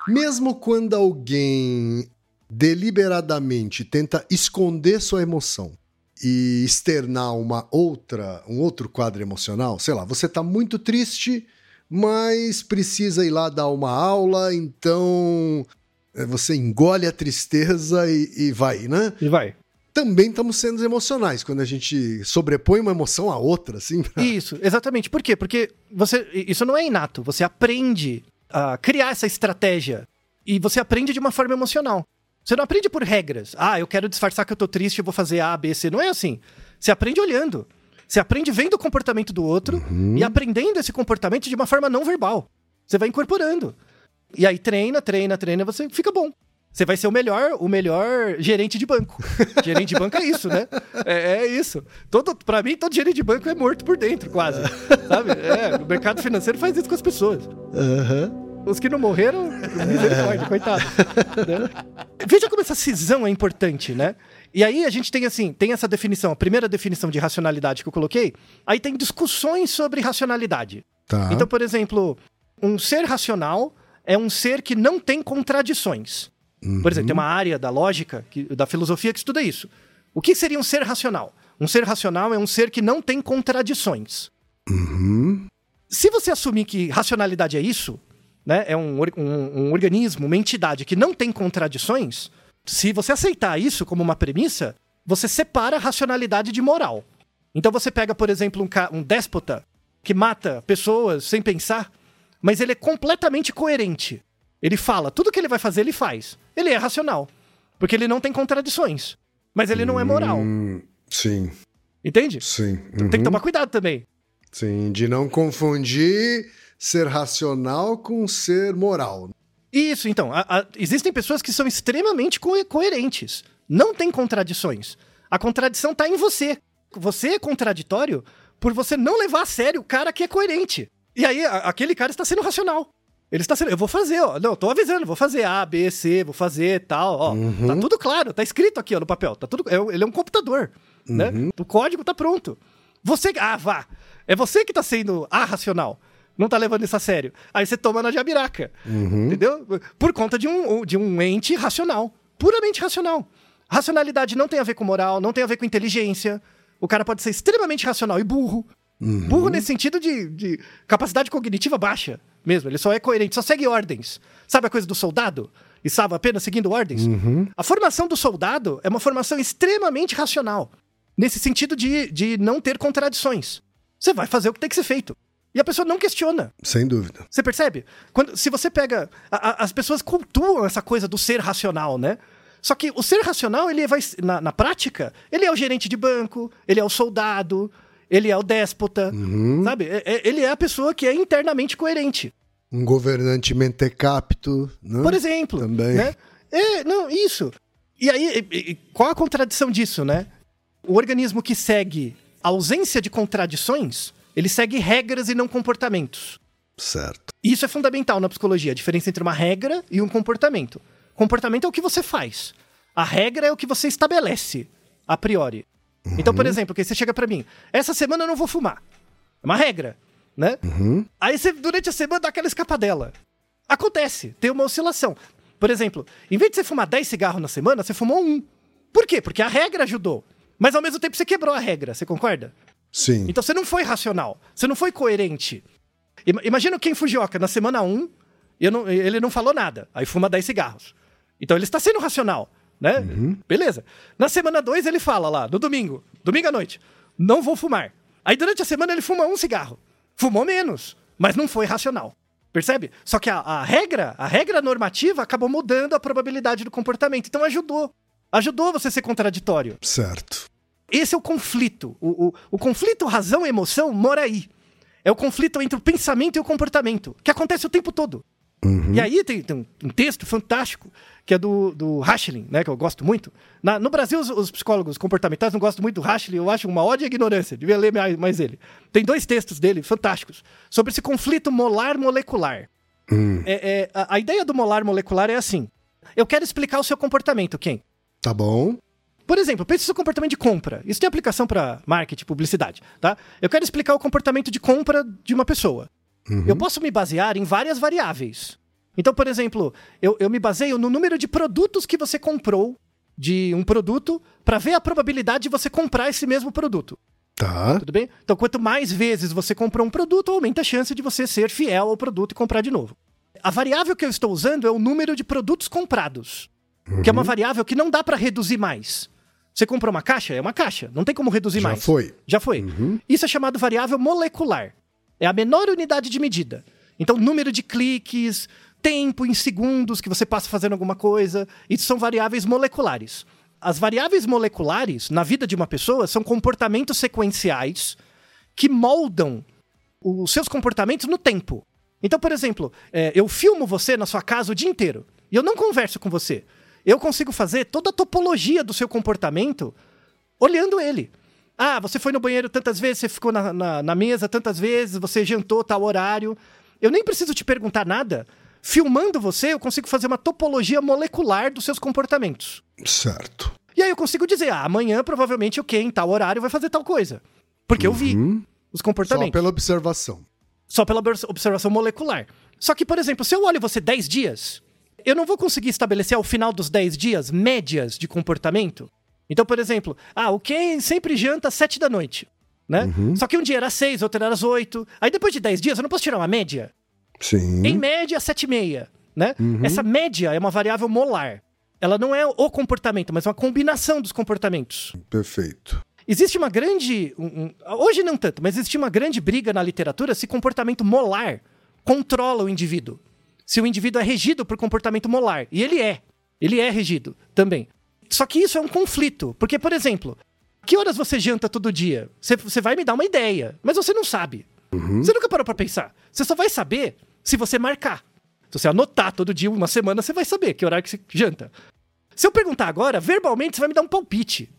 Mesmo quando alguém deliberadamente tenta esconder sua emoção e externar uma outra, um outro quadro emocional, sei lá, você tá muito triste, mas precisa ir lá dar uma aula, então é, você engole a tristeza e, e vai, né? E vai. Também estamos sendo emocionais quando a gente sobrepõe uma emoção à outra, assim. pra- (laughs) Isso, exatamente. Por quê? Porque você, isso não é inato. Você aprende a criar essa estratégia. E você aprende de uma forma emocional. Você não aprende por regras. Ah, eu quero disfarçar que eu tô triste e vou fazer A, B, C. Não é assim. Você aprende olhando. Você aprende vendo o comportamento do outro e aprendendo esse comportamento de uma forma não verbal. Você vai incorporando. E aí treina, treina, treina, você fica bom. Você vai ser o melhor, o melhor gerente de banco. (laughs) gerente de banco é isso, né? É, é isso. Todo, pra mim, todo gerente de banco é morto por dentro, quase. (laughs) Sabe? É, o mercado financeiro faz isso com as pessoas. Os que não morreram, misericórdia, (laughs) coitado. né? Veja como essa cisão é importante, né? E aí a gente tem assim, tem essa definição, a primeira definição de racionalidade que eu coloquei, aí tem discussões sobre racionalidade. Tá. Então, por exemplo, um ser racional é um ser que não tem contradições. Por exemplo, tem uma área da lógica, que- da filosofia que estuda isso. O que seria um ser racional? Um ser racional é um ser que não tem contradições. Uhum. Se você assumir que racionalidade é isso, né, é um, um- um organismo, uma entidade que não tem contradições, se você aceitar isso como uma premissa, você separa racionalidade de moral. Então você pega, por exemplo, um, um déspota que mata pessoas sem pensar, mas ele é completamente coerente. Ele fala, tudo que ele vai fazer, ele faz. Ele é racional, porque ele não tem contradições. Mas ele não é moral, Hum, sim, entende? sim. Tem que Uhum. tomar cuidado também. Sim, de não confundir ser racional com ser moral. Isso, então. a- a- existem pessoas que são extremamente co- coerentes. Não tem contradições. A contradição tá em você. Você é contraditório por você não levar a sério o cara que é coerente. E aí, a- aquele cara está sendo racional. Ele está sendo. Eu vou fazer, ó. Não, eu tô avisando, vou fazer A, B, C, vou fazer tal, ó. Uhum. Tá tudo claro, tá escrito aqui, ó, no papel. Tá tudo. é- ele é um computador. Né? Uhum. O código tá pronto. Você. Ah, vá! É você que tá sendo arracional. Não tá levando isso a sério. Aí você toma na jabiraca. Uhum. Entendeu? Por conta de um, de um ente racional. Puramente racional. Racionalidade não tem a ver com moral, não tem a ver com inteligência. O cara pode ser extremamente racional e burro. Uhum. Burro nesse sentido de, de capacidade cognitiva baixa mesmo. Ele só é coerente, só segue ordens. Sabe a coisa do soldado? estava apenas seguindo ordens. Uhum. A formação do soldado é uma formação extremamente racional, nesse sentido de, de não ter contradições. Você vai fazer o que tem que ser feito. E a pessoa não questiona. Sem dúvida. Você percebe? Quando, se você pega. a- a- as pessoas cultuam essa coisa do ser racional, né? Só que o ser racional, ele vai. Na, na prática, ele é o gerente de banco, ele é o soldado, ele é o déspota, sabe? É- é- ele é a pessoa que é internamente coerente. Um governante mentecapto, né? Por exemplo. Também. Né? É, não, isso. E aí, e- e- qual a contradição disso, né? O organismo que segue a ausência de contradições, ele segue regras e não comportamentos. Certo. Isso é fundamental na psicologia, a diferença entre uma regra e um comportamento. Comportamento é o que você faz. A regra é o que você estabelece, a priori. Então, por exemplo, que você chega pra mim, essa semana eu não vou fumar. É uma regra, né? Aí você, durante a semana, dá aquela escapadela. Acontece, tem uma oscilação. Por exemplo, em vez de você fumar 10 cigarros na semana, você fumou um. Por quê? Porque a regra ajudou. Mas ao mesmo tempo você quebrou a regra, você concorda? Sim. Então você não foi racional, você não foi coerente. Ima- Imagina Ken Fujioka na semana 1, eu não- ele não falou nada, aí fuma 10 cigarros. Então ele está sendo racional, né? Beleza. Na semana 2 ele fala lá, no domingo, domingo à noite, não vou fumar. Aí durante a semana ele fuma um cigarro. Fumou menos, mas não foi racional. Percebe? Só que a, a regra, a regra normativa acabou mudando a probabilidade do comportamento. Então ajudou. Ajudou você a ser contraditório. Certo. Esse é o conflito. O, o, o conflito razão-emoção mora aí. É o conflito entre o pensamento e o comportamento, que acontece o tempo todo. E aí tem, tem um- texto fantástico, que é do, do Haschling, né, que eu gosto muito. Na- no Brasil, os, os psicólogos comportamentais não gostam muito do Haschling, eu acho uma ódia e ignorância, devia ler mais, mais ele. Tem dois textos dele fantásticos, sobre esse conflito molar-molecular. É- é, a, a ideia do molar molecular é assim, eu quero explicar o seu comportamento, Ken. Tá bom. Por exemplo, pense no seu comportamento de compra. Isso tem aplicação para marketing, publicidade, tá? Eu quero explicar o comportamento de compra de uma pessoa. Eu posso me basear em várias variáveis. Então, por exemplo, eu, eu me baseio no número de produtos que você comprou de um produto para ver a probabilidade de você comprar esse mesmo produto. Tá. Tudo bem? Então, quanto mais vezes você comprou um produto, aumenta a chance de você ser fiel ao produto e comprar de novo. A variável que eu estou usando é o número de produtos comprados, que é uma variável que não dá para reduzir mais. Você comprou uma caixa? É uma caixa. Não tem como reduzir Já mais. foi. Já foi. Isso é chamado variável molecular. É a menor unidade de medida. Então, número de cliques, tempo em segundos que você passa fazendo alguma coisa, isso são variáveis moleculares. As variáveis moleculares na vida de uma pessoa são comportamentos sequenciais que moldam os seus comportamentos no tempo. Então, por exemplo, é, eu filmo você na sua casa o dia inteiro e eu não converso com você. Eu consigo fazer toda a topologia do seu comportamento olhando ele. Ah, você foi no banheiro tantas vezes, você ficou na, na, na mesa tantas vezes, você jantou tal horário. Eu nem preciso te perguntar nada. Filmando você, eu consigo fazer uma topologia molecular dos seus comportamentos. Certo. E aí eu consigo dizer, ah, amanhã provavelmente o Ken, em tal horário, vai fazer tal coisa. Porque eu vi os Só comportamentos. pela observação. Só pela obs- observação molecular. Só que, por exemplo, se eu olho você 10 dias, eu não vou conseguir estabelecer ao final dos 10 dias médias de comportamento. Então, por exemplo, ah, o Ken sempre janta às 7 da noite, né? Só que um dia era às 6, outro era às 8. Aí depois de 10 dias eu não posso tirar uma média. Sim. Em média, 7,5, né? Essa média é uma variável molar. Ela não é o comportamento, mas uma combinação dos comportamentos. Perfeito. Existe uma grande. um- um- hoje não tanto, mas existe uma grande briga na literatura se comportamento molar controla o indivíduo. Se o indivíduo é regido por comportamento molar. E ele é. Ele é regido também. Só que isso é um conflito. Porque, por exemplo, que horas você janta todo dia? Você, você vai me dar uma ideia, mas você não sabe. Você nunca parou pra pensar. Você só vai saber se você marcar. Se você anotar todo dia, uma semana, você vai saber que horário que você janta. Se eu perguntar agora, verbalmente, você vai me dar um palpite.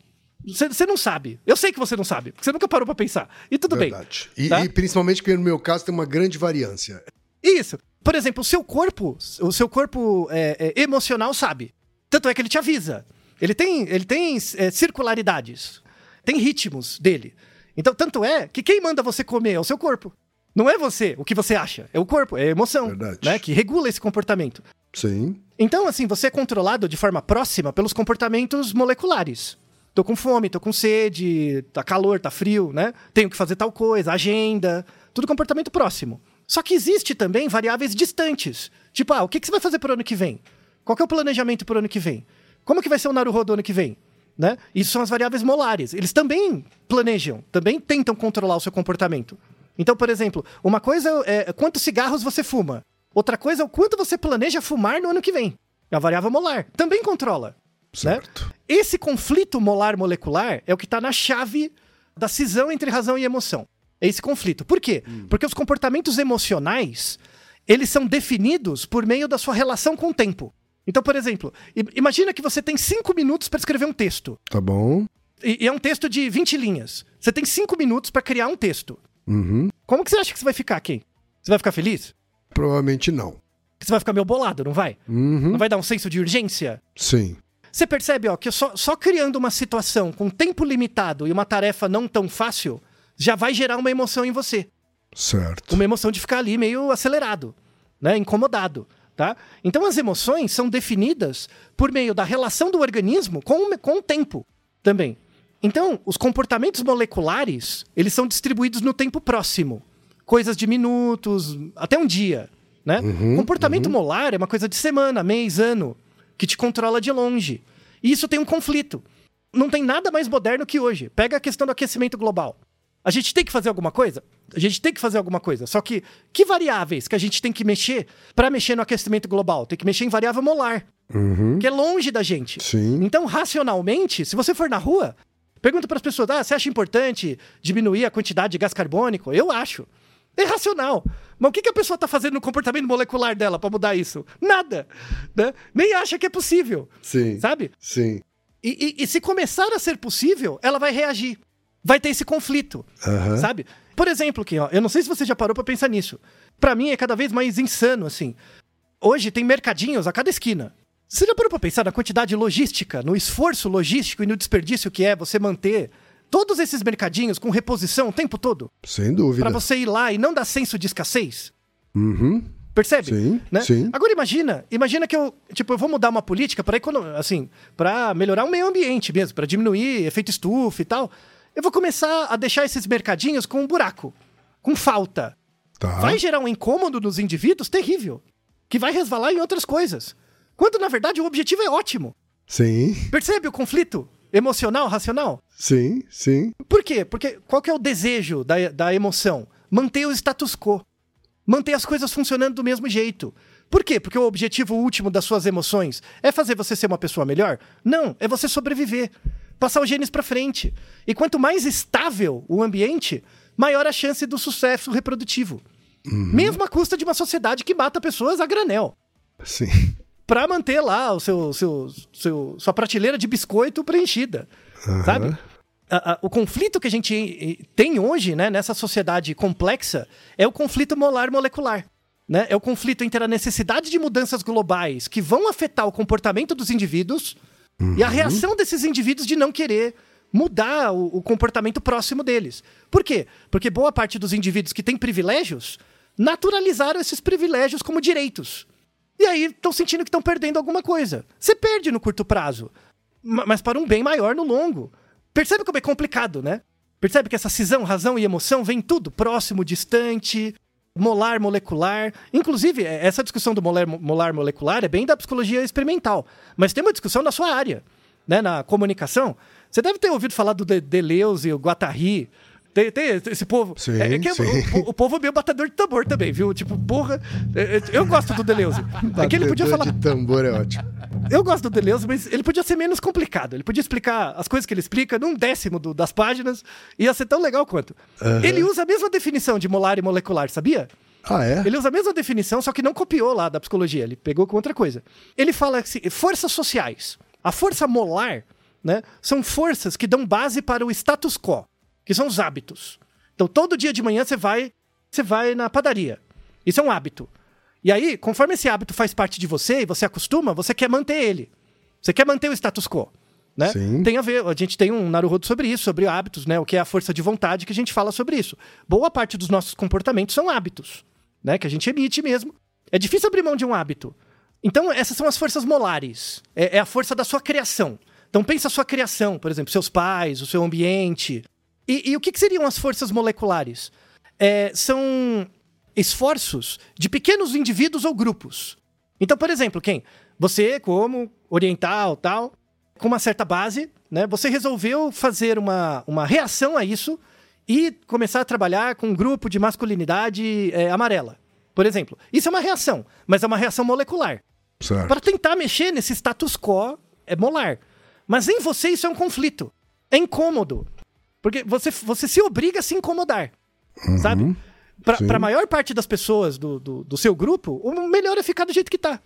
Você, você não sabe. Eu sei que você não sabe, porque você nunca parou pra pensar. E tudo Verdade. bem. E, tá? e principalmente porque no meu caso tem uma grande variância. Isso. Por exemplo, o seu corpo, o seu corpo é, é, emocional sabe. Tanto é que ele te avisa. Ele tem, ele tem é, circularidades. Tem ritmos dele. Então, tanto é que quem manda você comer é o seu corpo. Não é você, o que você acha. É o corpo, é a emoção. Verdade. Né, que regula esse comportamento. Sim. Então, assim, você é controlado de forma próxima pelos comportamentos moleculares. Tô com fome, tô com sede, tá calor, tá frio, né? Tenho que fazer tal coisa, agenda, tudo comportamento próximo. Só que existe também variáveis distantes. Tipo, ah, o que, que você vai fazer pro ano que vem? Qual é o planejamento para o ano que vem? Como que vai ser o Naruhodo ano que vem? Né? Isso são as variáveis molares. Eles também planejam, também tentam controlar o seu comportamento. Então, por exemplo, uma coisa é quantos cigarros você fuma. Outra coisa é o quanto você planeja fumar no ano que vem. A variável molar também controla. Né? Certo. Esse conflito molar molecular é o que está na chave da cisão entre razão e emoção. É esse conflito. Por quê? Porque os comportamentos emocionais, eles são definidos por meio da sua relação com o tempo. Então, por exemplo, imagina que você tem cinco minutos para escrever um texto. Tá bom. E, e é um texto de 20 linhas. Você tem cinco minutos para criar um texto. Uhum. Como que você acha que você vai ficar, Ken? Você vai ficar feliz? Provavelmente não. Você vai ficar meio bolado, não vai? Uhum. Não vai dar um senso de urgência? Sim. Você percebe, ó, que só, só criando uma situação com tempo limitado e uma tarefa não tão fácil já vai gerar uma emoção em você. Certo. Uma emoção de ficar ali meio acelerado, né? Incomodado, tá? Então as emoções são definidas por meio da relação do organismo com, o- com o tempo também. Então, os comportamentos moleculares, eles são distribuídos no tempo próximo. Coisas de minutos, até um dia, né? Comportamento molar é uma coisa de semana, mês, ano, que te controla de longe. E isso tem um conflito. Não tem nada mais moderno que hoje. Pega a questão do aquecimento global. A gente tem que fazer alguma coisa? A gente tem que fazer alguma coisa. Só que que variáveis que a gente tem que mexer para mexer no aquecimento global? Tem que mexer em variável molar, Uhum. que é longe da gente. Sim. Então, racionalmente, se você for na rua, pergunta para as pessoas: ah, você acha importante diminuir a quantidade de gás carbônico? Eu acho. É racional. Mas o que, que a pessoa está fazendo no comportamento molecular dela para mudar isso? Nada. Né? Nem acha que é possível. Sim. Sabe? Sim. E, e- e se começar a ser possível, ela vai reagir. Vai ter esse conflito. Aham. Sabe? Por exemplo, Kim, ó, eu não sei se você já parou pra pensar nisso. Pra mim é cada vez mais insano, assim. Hoje tem mercadinhos a cada esquina. Você já parou pra pensar na quantidade logística, no esforço logístico e no desperdício que é você manter todos esses mercadinhos com reposição o tempo todo? Sem dúvida. Pra você ir lá e não dar senso de escassez? Uhum. Percebe? Sim, Né? sim. Agora imagina, imagina que eu, tipo, eu vou mudar uma política para assim, para melhorar o meio ambiente mesmo, para diminuir efeito estufa e tal. Eu vou começar a deixar esses mercadinhos com um buraco, com falta. Tá. Vai gerar um incômodo nos indivíduos terrível, que vai resvalar em outras coisas. Quando na verdade o objetivo é ótimo. Sim. Percebe o conflito emocional, racional? Sim. Sim. Por quê? Porque qual que é o desejo da, da emoção? Manter o status quo. Manter as coisas funcionando do mesmo jeito. Por quê? Porque o objetivo último das suas emoções é fazer você ser uma pessoa melhor? Não, é você sobreviver. Passar os genes pra frente. E quanto mais estável o ambiente, maior a chance do sucesso reprodutivo. Mesmo à custa de uma sociedade que mata pessoas a granel Sim. pra manter lá o seu, seu, seu- sua prateleira de biscoito preenchida, sabe? A- a- o conflito que a gente eh, tem hoje, né, nessa sociedade complexa, é o conflito molar molecular. Né? É o conflito entre a necessidade de mudanças globais que vão afetar o comportamento dos indivíduos e a reação desses indivíduos de não querer mudar o, o comportamento próximo deles. Por quê? Porque boa parte dos indivíduos que têm privilégios naturalizaram esses privilégios como direitos. E aí estão sentindo que estão perdendo alguma coisa. Você perde no curto prazo, ma- mas para um bem maior no longo. Percebe como é complicado, né? Percebe que essa cisão, razão e emoção vem tudo próximo, distante, molar, molecular. Inclusive, é- essa discussão do molar, molar molecular é bem da psicologia experimental, mas tem uma discussão na sua área, né? Na comunicação. Você deve ter ouvido falar do De- Deleuze, o Guattari. Tem, tem esse povo. Sim, é, é que é- sim. o, o povo é meio batedor de tambor também, viu? Tipo, porra. é- Eu gosto do Deleuze. (laughs) É que ele podia falar. de tambor é ótimo. Eu gosto do Deleuze, mas ele podia ser menos complicado. Ele podia explicar as coisas que ele explica num décimo do- das páginas. Ia ser tão legal quanto. Ele usa a mesma definição de molar e molecular, sabia? Ah, é? Ele usa a mesma definição, só que não copiou lá da psicologia. Ele pegou com outra coisa. Ele fala assim, forças sociais. A força molar, né, são forças que dão base para o status quo, que são os hábitos. Então, todo dia de manhã você vai, você vai na padaria. Isso é um hábito. E aí, conforme esse hábito faz parte de você e você acostuma, você quer manter ele. Você quer manter o status quo. Né? Sim. Tem a ver, a gente tem um Naruhodo sobre isso, sobre hábitos, né? O que é a força de vontade que a gente fala sobre isso. Boa parte dos nossos comportamentos são hábitos, né? Que a gente emite mesmo. É difícil abrir mão de um hábito. Então, essas são as forças molares. É, é a força da sua criação. Então, pensa a sua criação, por exemplo, seus pais, o seu ambiente. E, e o que, que seriam as forças moleculares? É, são esforços de pequenos indivíduos ou grupos Então, por exemplo, quem? Você, como oriental, tal, com uma certa base, né? Você resolveu fazer uma, uma reação a isso e começar a trabalhar com um grupo de masculinidade é, amarela. Por exemplo, isso é uma reação, mas é uma reação molecular. Para tentar mexer nesse status quo é molar. Mas em você isso é um conflito. É incômodo. Porque você, você se obriga a se incomodar. Sabe? Pra, Sim. pra maior parte das pessoas do, do, do seu grupo, o melhor é ficar do jeito que tá.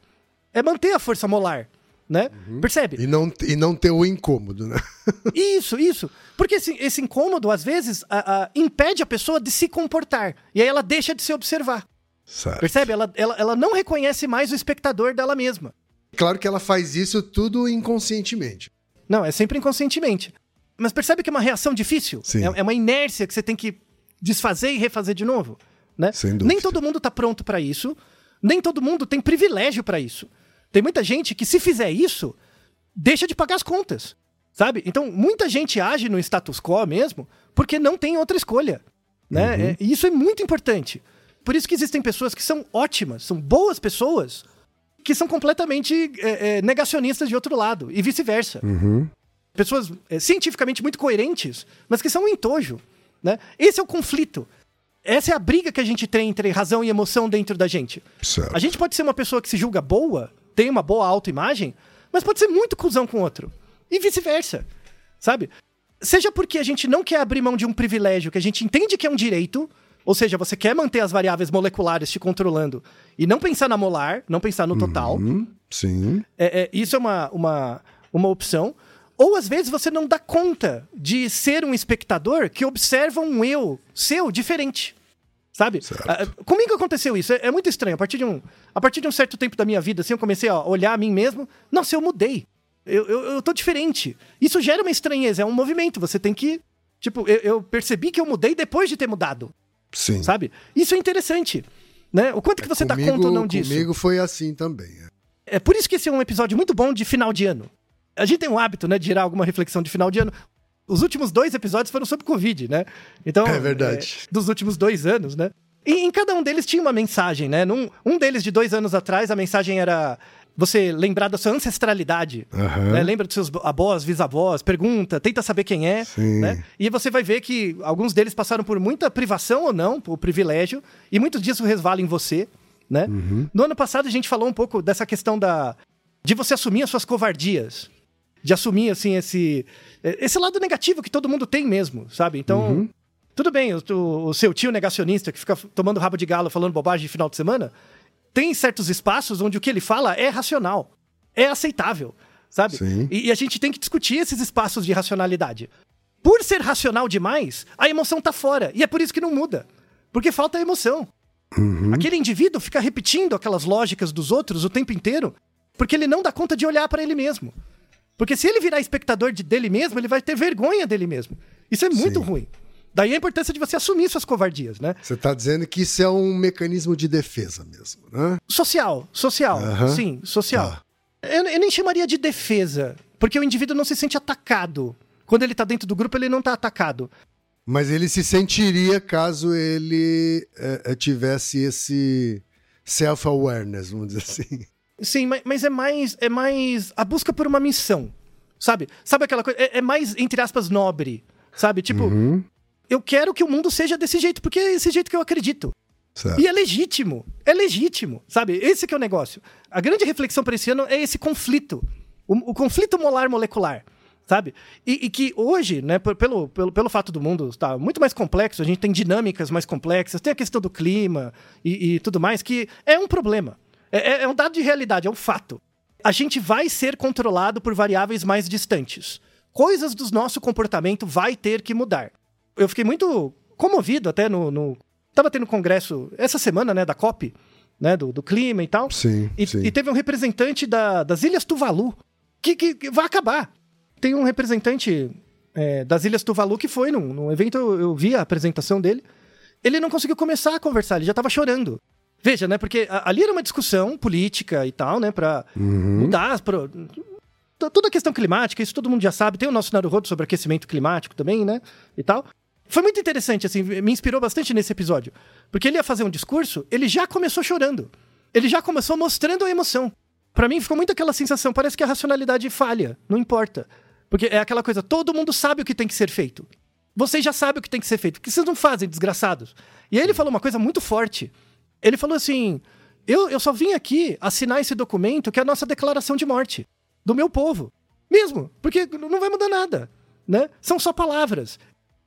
É manter a força molar. Né? Percebe? E não, e não ter o incômodo, né? (laughs) Isso, isso. Porque esse, esse incômodo, às vezes, a- a- impede a pessoa de se comportar. E aí ela deixa de se observar. Certo. Percebe? Ela, ela, ela não reconhece mais o espectador dela mesma. Claro que ela faz isso tudo inconscientemente. Não, é sempre inconscientemente. Mas percebe que é uma reação difícil? É, é uma inércia que você tem que desfazer e refazer de novo. Né? Nem todo mundo está pronto para isso. Nem todo mundo tem privilégio para isso. Tem muita gente que, se fizer isso, deixa de pagar as contas. Sabe? Então, muita gente age no status quo mesmo porque não tem outra escolha. Né? É- e isso é muito importante. Por isso que existem pessoas que são ótimas, são boas pessoas, que são completamente é, é, negacionistas de outro lado, e vice-versa pessoas é, cientificamente muito coerentes, mas que são um entojo. Né? Esse é o conflito. Essa é a briga que a gente tem entre razão e emoção dentro da gente. Certo. A gente pode ser uma pessoa que se julga boa, tem uma boa autoimagem, mas pode ser muito cuzão com o outro. E vice-versa. Sabe? Seja porque a gente não quer abrir mão de um privilégio que a gente entende que é um direito, ou seja, você quer manter as variáveis moleculares te controlando e não pensar na molar, não pensar no total. Hum, sim. É, é, isso é uma, uma, uma opção. Ou às vezes você não dá conta de ser um espectador que observa um eu seu diferente. Sabe? Certo. Ah, ah, comigo aconteceu isso. É, é muito estranho. A partir, de um, a partir de um certo tempo da minha vida, assim, eu comecei a olhar a mim mesmo. Nossa, eu mudei. Eu, eu, eu tô diferente. Isso gera uma estranheza, é um movimento. Você tem que. Tipo, eu, eu percebi que eu mudei depois de ter mudado. Sim. Sabe? Isso é interessante. Né? O quanto que você dá comigo, conta ou não disso? Comigo foi assim também. é. É por isso que esse é um episódio muito bom de final de ano. A gente tem um hábito, né, de gerar alguma reflexão de final de ano. Os últimos dois episódios foram sobre Covid, né? Então, É verdade. é, dos últimos dois anos, né? E em cada um deles tinha uma mensagem, né? Num, um deles de dois anos atrás, a mensagem era você lembrar da sua ancestralidade. Aham. né? Lembra dos seus avós, bisavós, pergunta, tenta saber quem é. Né? E você vai ver que alguns deles passaram por muita privação ou não, por privilégio, e muitos disso resvala em você. Né? No ano passado a gente falou um pouco dessa questão da de você assumir as suas covardias, de assumir assim esse esse lado negativo que todo mundo tem mesmo, sabe? Então, tudo bem, o, o- seu tio negacionista que fica tomando rabo de galo falando bobagem de final de semana, tem certos espaços onde o que ele fala é racional, é aceitável, sabe? E, e a gente tem que discutir esses espaços de racionalidade. Por ser racional demais, a emoção tá fora. E é por isso que não muda. Porque falta a emoção. Aquele indivíduo fica repetindo aquelas lógicas dos outros o tempo inteiro, porque ele não dá conta de olhar para ele mesmo. Porque se ele virar espectador de- dele mesmo, ele vai ter vergonha dele mesmo. Isso é muito Sim. ruim. Daí a importância de você assumir suas covardias, né? Você está dizendo que isso é um mecanismo de defesa mesmo, né? Social, social, sim, social. Tá. Eu, eu nem chamaria de defesa, porque o indivíduo não se sente atacado. Quando ele tá dentro do grupo, ele não tá atacado. Mas ele se sentiria caso ele eh, tivesse esse self-awareness, vamos dizer assim. Sim, mas, é mais é mais a busca por uma missão, sabe? Sabe aquela coisa? É, é mais entre aspas nobre, sabe? Tipo, Uhum. eu quero que o mundo seja desse jeito porque é esse jeito que eu acredito. Certo. E é legítimo, é legítimo, sabe? Esse que é o negócio. A grande reflexão para esse ano é esse conflito, o, o conflito molar molecular, sabe? E, e que hoje, né, pelo, pelo, pelo fato do mundo estar muito mais complexo, a gente tem dinâmicas mais complexas, tem a questão do clima e, e tudo mais, que é um problema. É, é- é um dado de realidade, é um fato. A gente vai ser controlado por variáveis mais distantes. Coisas do nosso comportamento vai ter que mudar. Eu fiquei muito comovido até no, no Tava tendo congresso essa semana, né, da COP, né, do, do clima e tal. Sim, E, sim. e teve um representante da- das Ilhas Tuvalu, que, que- que vai acabar. Tem um representante é, das Ilhas Tuvalu que foi num, num evento, eu, eu vi a apresentação dele. Ele não conseguiu começar a conversar, ele já tava chorando. Veja, né, porque ali era uma discussão política e tal, né, pra Uhum. mudar to- Toda a questão climática, isso todo mundo já sabe. Tem o nosso Naruhodo sobre aquecimento climático também, né, e tal. Foi muito interessante, assim, me inspirou bastante nesse episódio. Porque ele ia fazer um discurso, ele já começou chorando. ele já começou mostrando a emoção. Pra mim ficou muito aquela sensação, parece que a racionalidade falha, não importa. Porque é aquela coisa, todo mundo sabe o que tem que ser feito. Vocês já sabem o que tem que ser feito. O que vocês não fazem, desgraçados? E aí ele falou uma coisa muito forte. Ele falou assim: eu, eu só vim aqui assinar esse documento que é a nossa declaração de morte do meu povo. Mesmo, porque não vai mudar nada, né? São só palavras.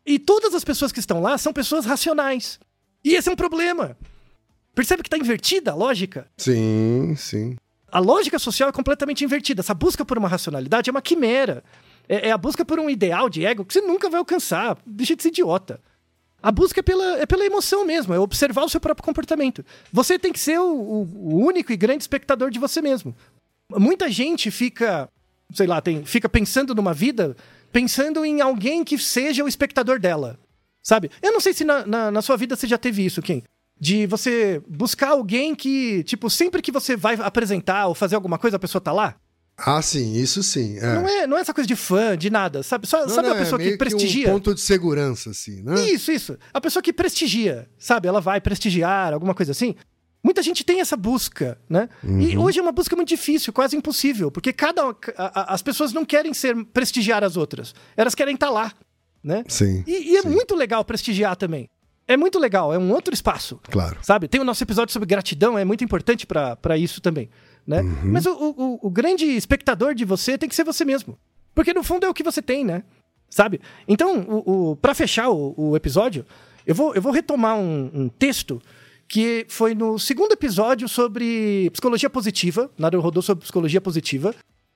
E todas as pessoas que estão lá são pessoas racionais. E esse é um problema. Percebe que está invertida a lógica? Sim, sim. A lógica social é completamente invertida. Essa busca por uma racionalidade é uma quimera. É, é a busca por um ideal de ego que você nunca vai alcançar. Deixa de ser idiota. A busca é pela, é pela emoção mesmo, é observar o seu próprio comportamento. Você tem que ser o, o, único e grande espectador de você mesmo. Muita gente fica, sei lá, tem, fica pensando numa vida, pensando em alguém que seja o espectador dela. Sabe? Eu não sei se na, na, na sua vida você já teve isso, Kim. De você buscar alguém que, tipo, sempre que você vai apresentar ou fazer alguma coisa, a pessoa tá lá. Ah, sim, isso sim. É. Não, é, não é essa coisa de fã, de nada, sabe? Só, Não, sabe não, a pessoa é que prestigia? um ponto de segurança, assim, né? Isso, isso. A pessoa que prestigia, sabe? Ela vai prestigiar, alguma coisa assim. Muita gente tem essa busca, né? E hoje é uma busca muito difícil, quase impossível, porque cada a- a- as pessoas não querem ser prestigiar as outras, elas querem estar lá, né? Sim, E, e é sim. muito legal prestigiar também. É muito legal, é um outro espaço. claro. Sabe? Tem o nosso episódio sobre gratidão, é muito importante pra isso também, né? Mas o, o- o grande espectador de você tem que ser você mesmo. Porque no fundo é o que você tem, né? Sabe? Então, o, o, para fechar o, o episódio, eu vou, eu vou retomar um, um texto que foi no segundo episódio sobre psicologia positiva. Nada rodou sobre psicologia positiva.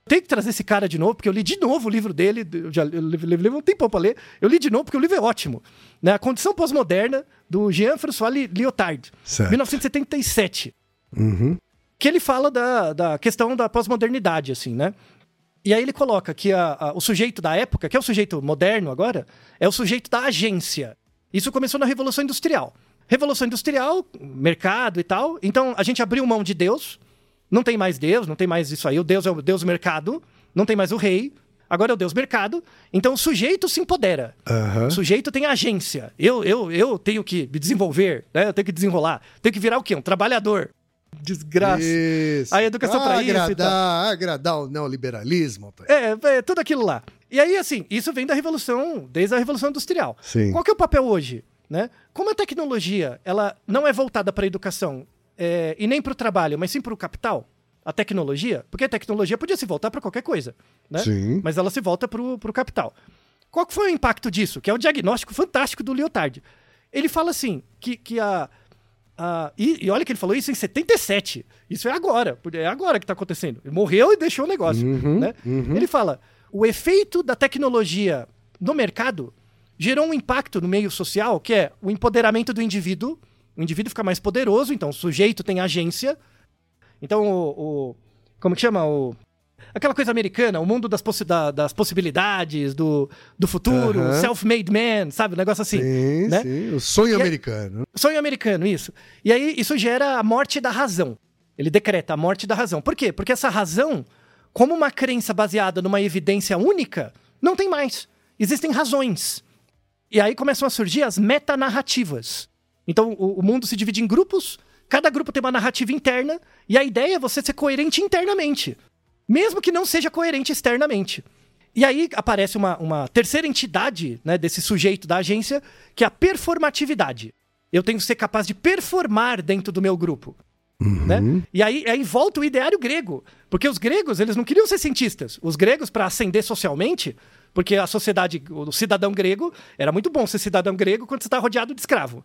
Tem que trazer esse cara de novo, porque eu li de novo o livro dele. Eu já li- um tempo pra ler. Eu li de novo, porque o livro é ótimo. Né? A Condição Pós-Moderna, do Jean-François Lyotard, Certo. 1977 Uhum. Que ele fala da, da questão da pós-modernidade, assim, né? E aí ele coloca que a- a- o sujeito da época, que é o sujeito moderno agora, é o sujeito da agência. Isso começou na Revolução Industrial. Revolução Industrial, mercado e tal. Então a gente abriu mão de Deus. Não tem mais Deus, não tem mais isso aí. O Deus é o Deus mercado. Não tem mais o rei. Agora é o Deus mercado. Então o sujeito se empodera. Aham. O sujeito tem agência. Eu, eu, eu tenho que me desenvolver, né? Eu tenho que desenrolar. Tenho que virar o quê? Um trabalhador. Desgraça. Isso. A educação pra isso agradar, agradar o neoliberalismo. tá? É, é, tudo aquilo lá. E aí, assim, isso vem da Revolução, desde a Revolução Industrial. Sim. Qual que é o papel hoje? Né? Como a tecnologia ela não é voltada para a educação é, e nem para o trabalho, mas sim para o capital, a tecnologia, porque a tecnologia podia se voltar para qualquer coisa, né? Sim. mas ela se volta para o capital. Qual que foi o impacto disso? Que é o diagnóstico fantástico do Lyotard. Ele fala assim, que, que a... a- e, e olha que ele falou isso em 77. Isso é agora. É agora que está acontecendo. Ele morreu e deixou o negócio. Uhum, né? Ele fala, o efeito da tecnologia no mercado gerou um impacto no meio social, que é o empoderamento do indivíduo. O indivíduo fica mais poderoso, então o sujeito tem agência. Então, o, o- como que chama? O, aquela coisa americana, o mundo das, possi- da- das possibilidades, do, do futuro, Aham. self-made man, sabe? Um negócio assim. Sim, né? sim. O sonho E é- americano. Sonho americano, isso. E aí isso gera a morte da razão. Ele decreta a morte da razão. Por quê? Porque essa razão, como uma crença baseada numa evidência única, não tem mais. Existem razões. E aí começam a surgir as metanarrativas. Então o, o mundo se divide em grupos, cada grupo tem uma narrativa interna, e a ideia é você ser coerente internamente, mesmo que não seja coerente externamente. E aí aparece uma, uma terceira entidade né, desse sujeito da agência, que é a performatividade. Eu tenho que ser capaz de performar dentro do meu grupo. Né? E aí, aí volta o ideário grego. Porque os gregos, eles não queriam ser cientistas. Os gregos, para ascender socialmente, porque a sociedade, o cidadão grego, era muito bom ser cidadão grego quando você está rodeado de escravo.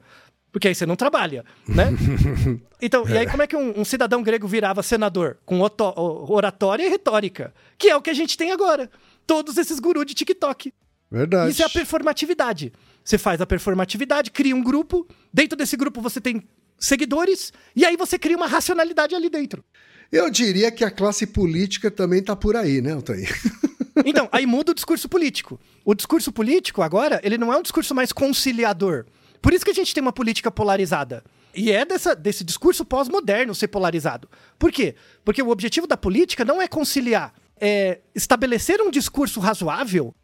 Porque aí você não trabalha, né? (laughs) Então, e aí como é que um, um cidadão grego virava senador? Com oratória e retórica. Que é o que a gente tem agora. Todos esses gurus de TikTok. Verdade. Isso é a performatividade. Você faz a performatividade, cria um grupo, dentro desse grupo você tem seguidores, e aí você cria uma racionalidade ali dentro. Eu diria que a classe política também tá por aí, né, Altair? (laughs) Então, aí muda o discurso político. O discurso político, agora, ele não é um discurso mais conciliador. Por isso que a gente tem uma política polarizada. E é dessa, desse discurso pós-moderno ser polarizado. Por quê? Porque o objetivo da política não é conciliar, é estabelecer um discurso razoável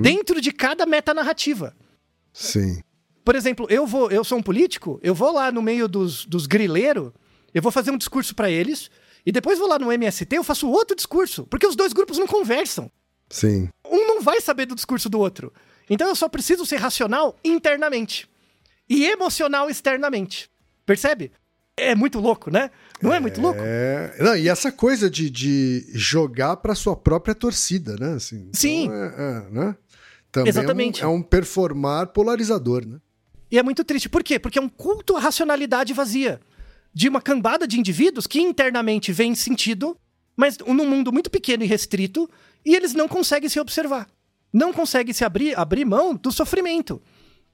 dentro de cada metanarrativa. Sim. Por exemplo, eu vou, eu sou um político, eu vou lá no meio dos, dos grileiros eu vou fazer um discurso para eles, e depois vou lá no MST, eu faço outro discurso, porque os dois grupos não conversam. Sim. Um não vai saber do discurso do outro. Então eu só preciso ser racional internamente e emocional externamente. Percebe? É muito louco, né? Não é, muito louco? É... Não, e essa coisa de, de jogar para sua própria torcida, né? Assim, então Sim. é- é, né? Também Exatamente. É um, é um performar polarizador, né? E é muito triste. Por quê? Porque é um culto à racionalidade vazia. De uma cambada de indivíduos que internamente veem sentido, mas num mundo muito pequeno e restrito, e eles não conseguem se observar. Não conseguem se abrir, abrir mão do sofrimento.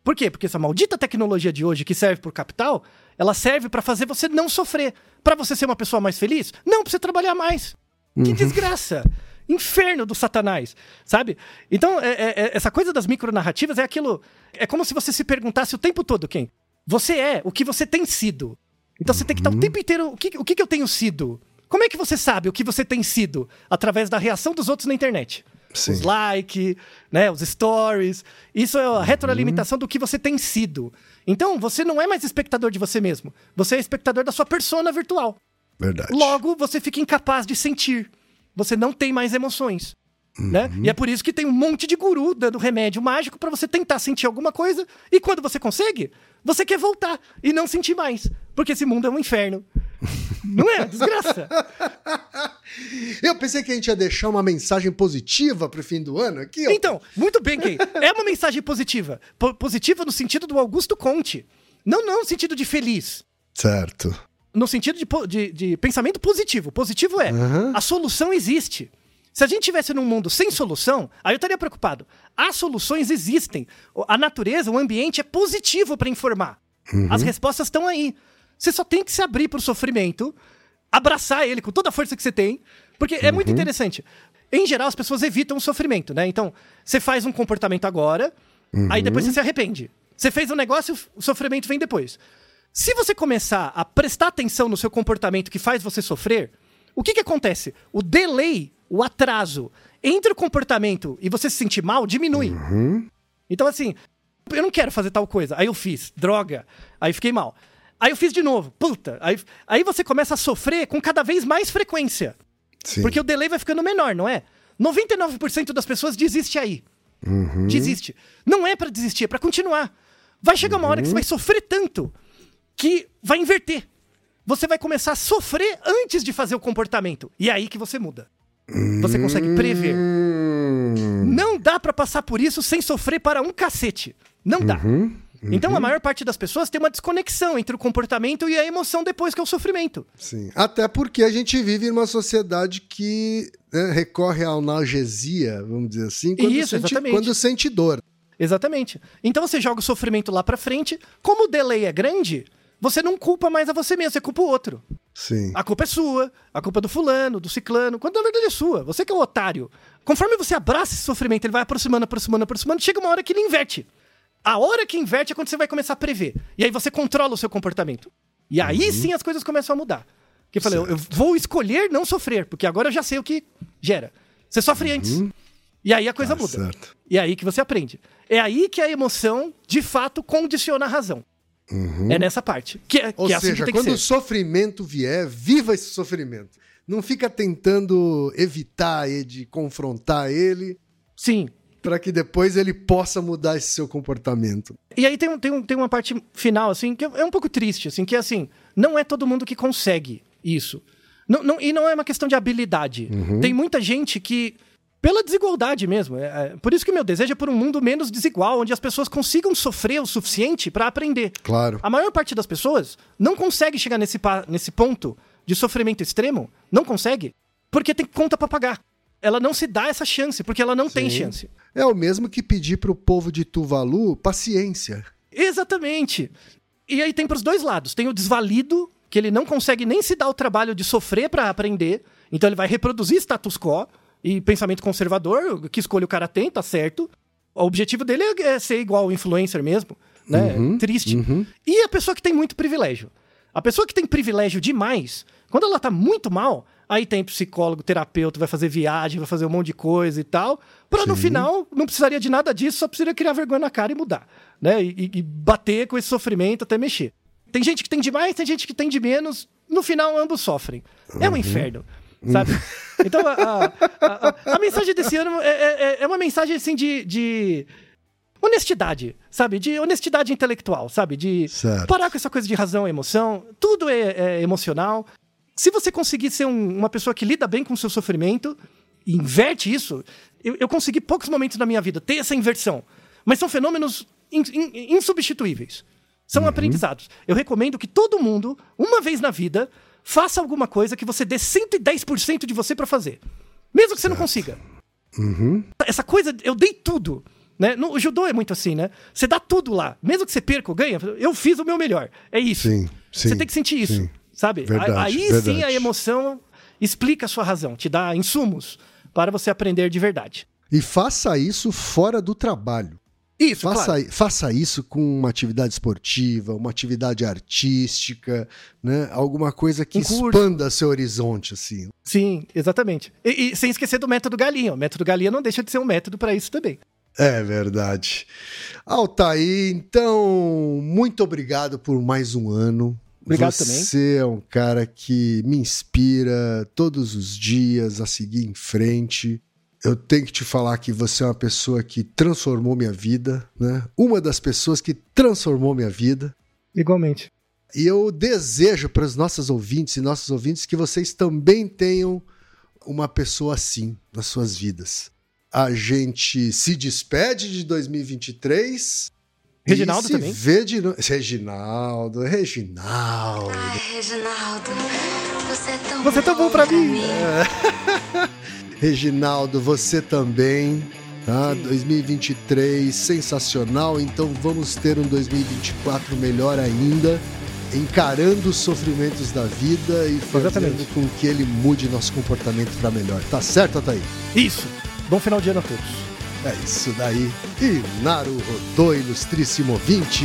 Por quê? Porque essa maldita tecnologia de hoje que serve por capital, ela serve para fazer você não sofrer. Para você ser uma pessoa mais feliz? Não, pra você trabalhar mais. Que desgraça! Inferno do satanás, sabe? Então, é- é- é- essa coisa das micronarrativas é aquilo. É como se você se perguntasse o tempo todo quem? Você é o que você tem sido. Então você tem que estar o tempo inteiro. O que, o que eu tenho sido? Como é que você sabe o que você tem sido? Através da reação dos outros na internet. Sim. Os like, né, os stories. Isso é a retroalimentação do que você tem sido. Então, você não é mais espectador de você mesmo. Você é espectador da sua persona virtual. Verdade. Logo, você fica incapaz de sentir. Você não tem mais emoções. Né? E é por isso que tem um monte de guru dando remédio mágico pra você tentar sentir alguma coisa. E quando você consegue, você quer voltar e não sentir mais. Porque esse mundo é um inferno. não é? Desgraça. (laughs) Eu pensei que a gente ia deixar uma mensagem positiva pro fim do ano aqui. ó. Então, muito bem, Ken. É uma mensagem positiva. Po- positiva no sentido do Augusto Conte. Não, não no sentido de feliz. Certo. no sentido de, de- de pensamento positivo. Positivo é, Aham. a solução existe. Se a gente tivesse num mundo sem solução, aí eu estaria preocupado. As soluções existem. A natureza, o ambiente é positivo para informar. As respostas estão aí. Você só tem que se abrir para o sofrimento, abraçar ele com toda a força que você tem, porque é muito interessante. Em geral, as pessoas evitam o sofrimento, né? Então, você faz um comportamento agora, aí depois você se arrepende. Você fez um negócio, o sofrimento vem depois. Se você começar a prestar atenção no seu comportamento que faz você sofrer, o que, que acontece? O delay, o atraso entre o comportamento e você se sentir mal diminui. Então, assim, eu não quero fazer tal coisa. Aí eu fiz, droga. Aí fiquei mal. Aí eu fiz de novo, puta. Aí, aí você começa a sofrer com cada vez mais frequência. Sim. Porque o delay vai ficando menor, não é? 99% das pessoas desiste aí. Desiste. Não é pra desistir, é pra continuar. Vai chegar uma hora que você vai sofrer tanto que vai inverter. Você vai começar a sofrer antes de fazer o comportamento. E é aí que você muda. Você consegue prever. Hum, Não dá pra passar por isso sem sofrer para um cacete. Não dá. Então a maior parte das pessoas tem uma desconexão entre o comportamento e a emoção depois que é o sofrimento. sim. Até porque a gente vive em uma sociedade que né, recorre à analgesia, vamos dizer assim, quando, Isso, sente, exatamente. quando sente dor. Exatamente. Então você joga o sofrimento lá pra frente. Como o delay é grande, você não culpa mais a você mesmo, você culpa o outro. Sim. A culpa é sua, a culpa é do fulano, do ciclano, quando na verdade é sua. Você que é o otário. Conforme você abraça esse sofrimento, ele vai aproximando, aproximando, aproximando, chega uma hora que ele inverte. A hora que inverte é quando você vai começar a prever. E aí você controla o seu comportamento. E aí sim as coisas começam a mudar. Que eu falei, eu, eu vou escolher não sofrer, porque agora eu já sei o que gera. Você sofre antes. E aí a coisa Tá muda. certo. E é aí que você aprende. É aí que a emoção, de fato, condiciona a razão. É nessa parte. Que, é- Ou que é assim seja, que quando o sofrimento vier, viva esse sofrimento. Não fica tentando evitar ele, de confrontar ele, Sim. Para que depois ele possa mudar esse seu comportamento. E aí tem, tem, tem uma parte final, assim, que é um pouco triste, assim, que é assim, não é todo mundo que consegue isso. Não, não- e não é uma questão de habilidade. Tem muita gente que, pela desigualdade mesmo, é, é- por isso que meu desejo é por um mundo menos desigual, onde as pessoas consigam sofrer o suficiente para aprender. Claro. A maior parte das pessoas não consegue chegar nesse, nesse ponto de sofrimento extremo, não consegue, porque tem conta pra pagar. Ela não se dá essa chance, porque ela não tem Sim. chance. É o mesmo que pedir pro povo de Tuvalu paciência. Exatamente. E aí tem pros dois lados. Tem o desvalido, que ele não consegue nem se dar o trabalho de sofrer pra aprender, então ele vai reproduzir status quo e pensamento conservador, que escolha o cara tem, tá certo. O objetivo dele é é ser igual ao influencer mesmo, né? Triste. E a pessoa que tem muito privilégio. A pessoa que tem privilégio demais, quando ela tá muito mal, aí tem psicólogo, terapeuta, vai fazer viagem, vai fazer um monte de coisa e tal, pra no final não precisaria de nada disso, só precisaria criar vergonha na cara e mudar, né? E, e- bater com esse sofrimento até mexer. Tem gente que tem demais, tem gente que tem de menos, no final ambos sofrem. É um inferno, sabe? (laughs) Então a, a, a- a- a mensagem desse ano é, é- é uma mensagem assim de, de honestidade, sabe? De honestidade intelectual, sabe? De Certo. parar com essa coisa de razão e emoção. Tudo é, é emocional. Se você conseguir ser um- uma pessoa que lida bem com o seu sofrimento, e inverte isso, eu, eu consegui poucos momentos na minha vida ter essa inversão. Mas são fenômenos in- in- insubstituíveis. São aprendizados. Eu recomendo que todo mundo, uma vez na vida, faça alguma coisa que você dê 110% de você pra fazer. Mesmo que você não consiga. Essa coisa, eu dei tudo. Né? No, o judô é muito assim, né? Você dá tudo lá. Mesmo que você perca ou ganha, eu fiz o meu melhor. É isso. Sim, sim, Você tem que sentir isso, sim. Sabe? Verdade, Aí sim verdade. a emoção explica a sua razão, te dá insumos para você aprender de verdade. E faça isso fora do trabalho. Isso, Faça, claro. faça isso com uma atividade esportiva, uma atividade artística, né? Alguma coisa que Um expanda seu horizonte, assim. Sim, exatamente. E, e sem esquecer do método Galinha. O método Galinha não deixa de ser um método para isso também. É verdade. Altair, então, muito obrigado por mais um ano. Obrigado Você é um cara que me inspira todos os dias a seguir em frente. Eu tenho que te falar que você é uma pessoa que transformou minha vida, né? Uma das pessoas que transformou minha vida. Igualmente. E eu desejo para os nossos ouvintes e nossos ouvintes que vocês também tenham uma pessoa assim nas suas vidas. A gente se despede de 2023. Reginaldo e se também. Vê de no... Reginaldo, Reginaldo. Ai, Reginaldo, você é tão Você é tão bom pra mim. (laughs) Reginaldo, você também. Tá? 2023, sensacional. Então vamos ter um 2024 melhor ainda, encarando os sofrimentos da vida e fazendo Exatamente. com que ele mude nosso comportamento para melhor. Tá certo, Ataí? Isso. Bom final de ano a todos. É isso daí. E Naru Rodô, ilustríssimo ouvinte.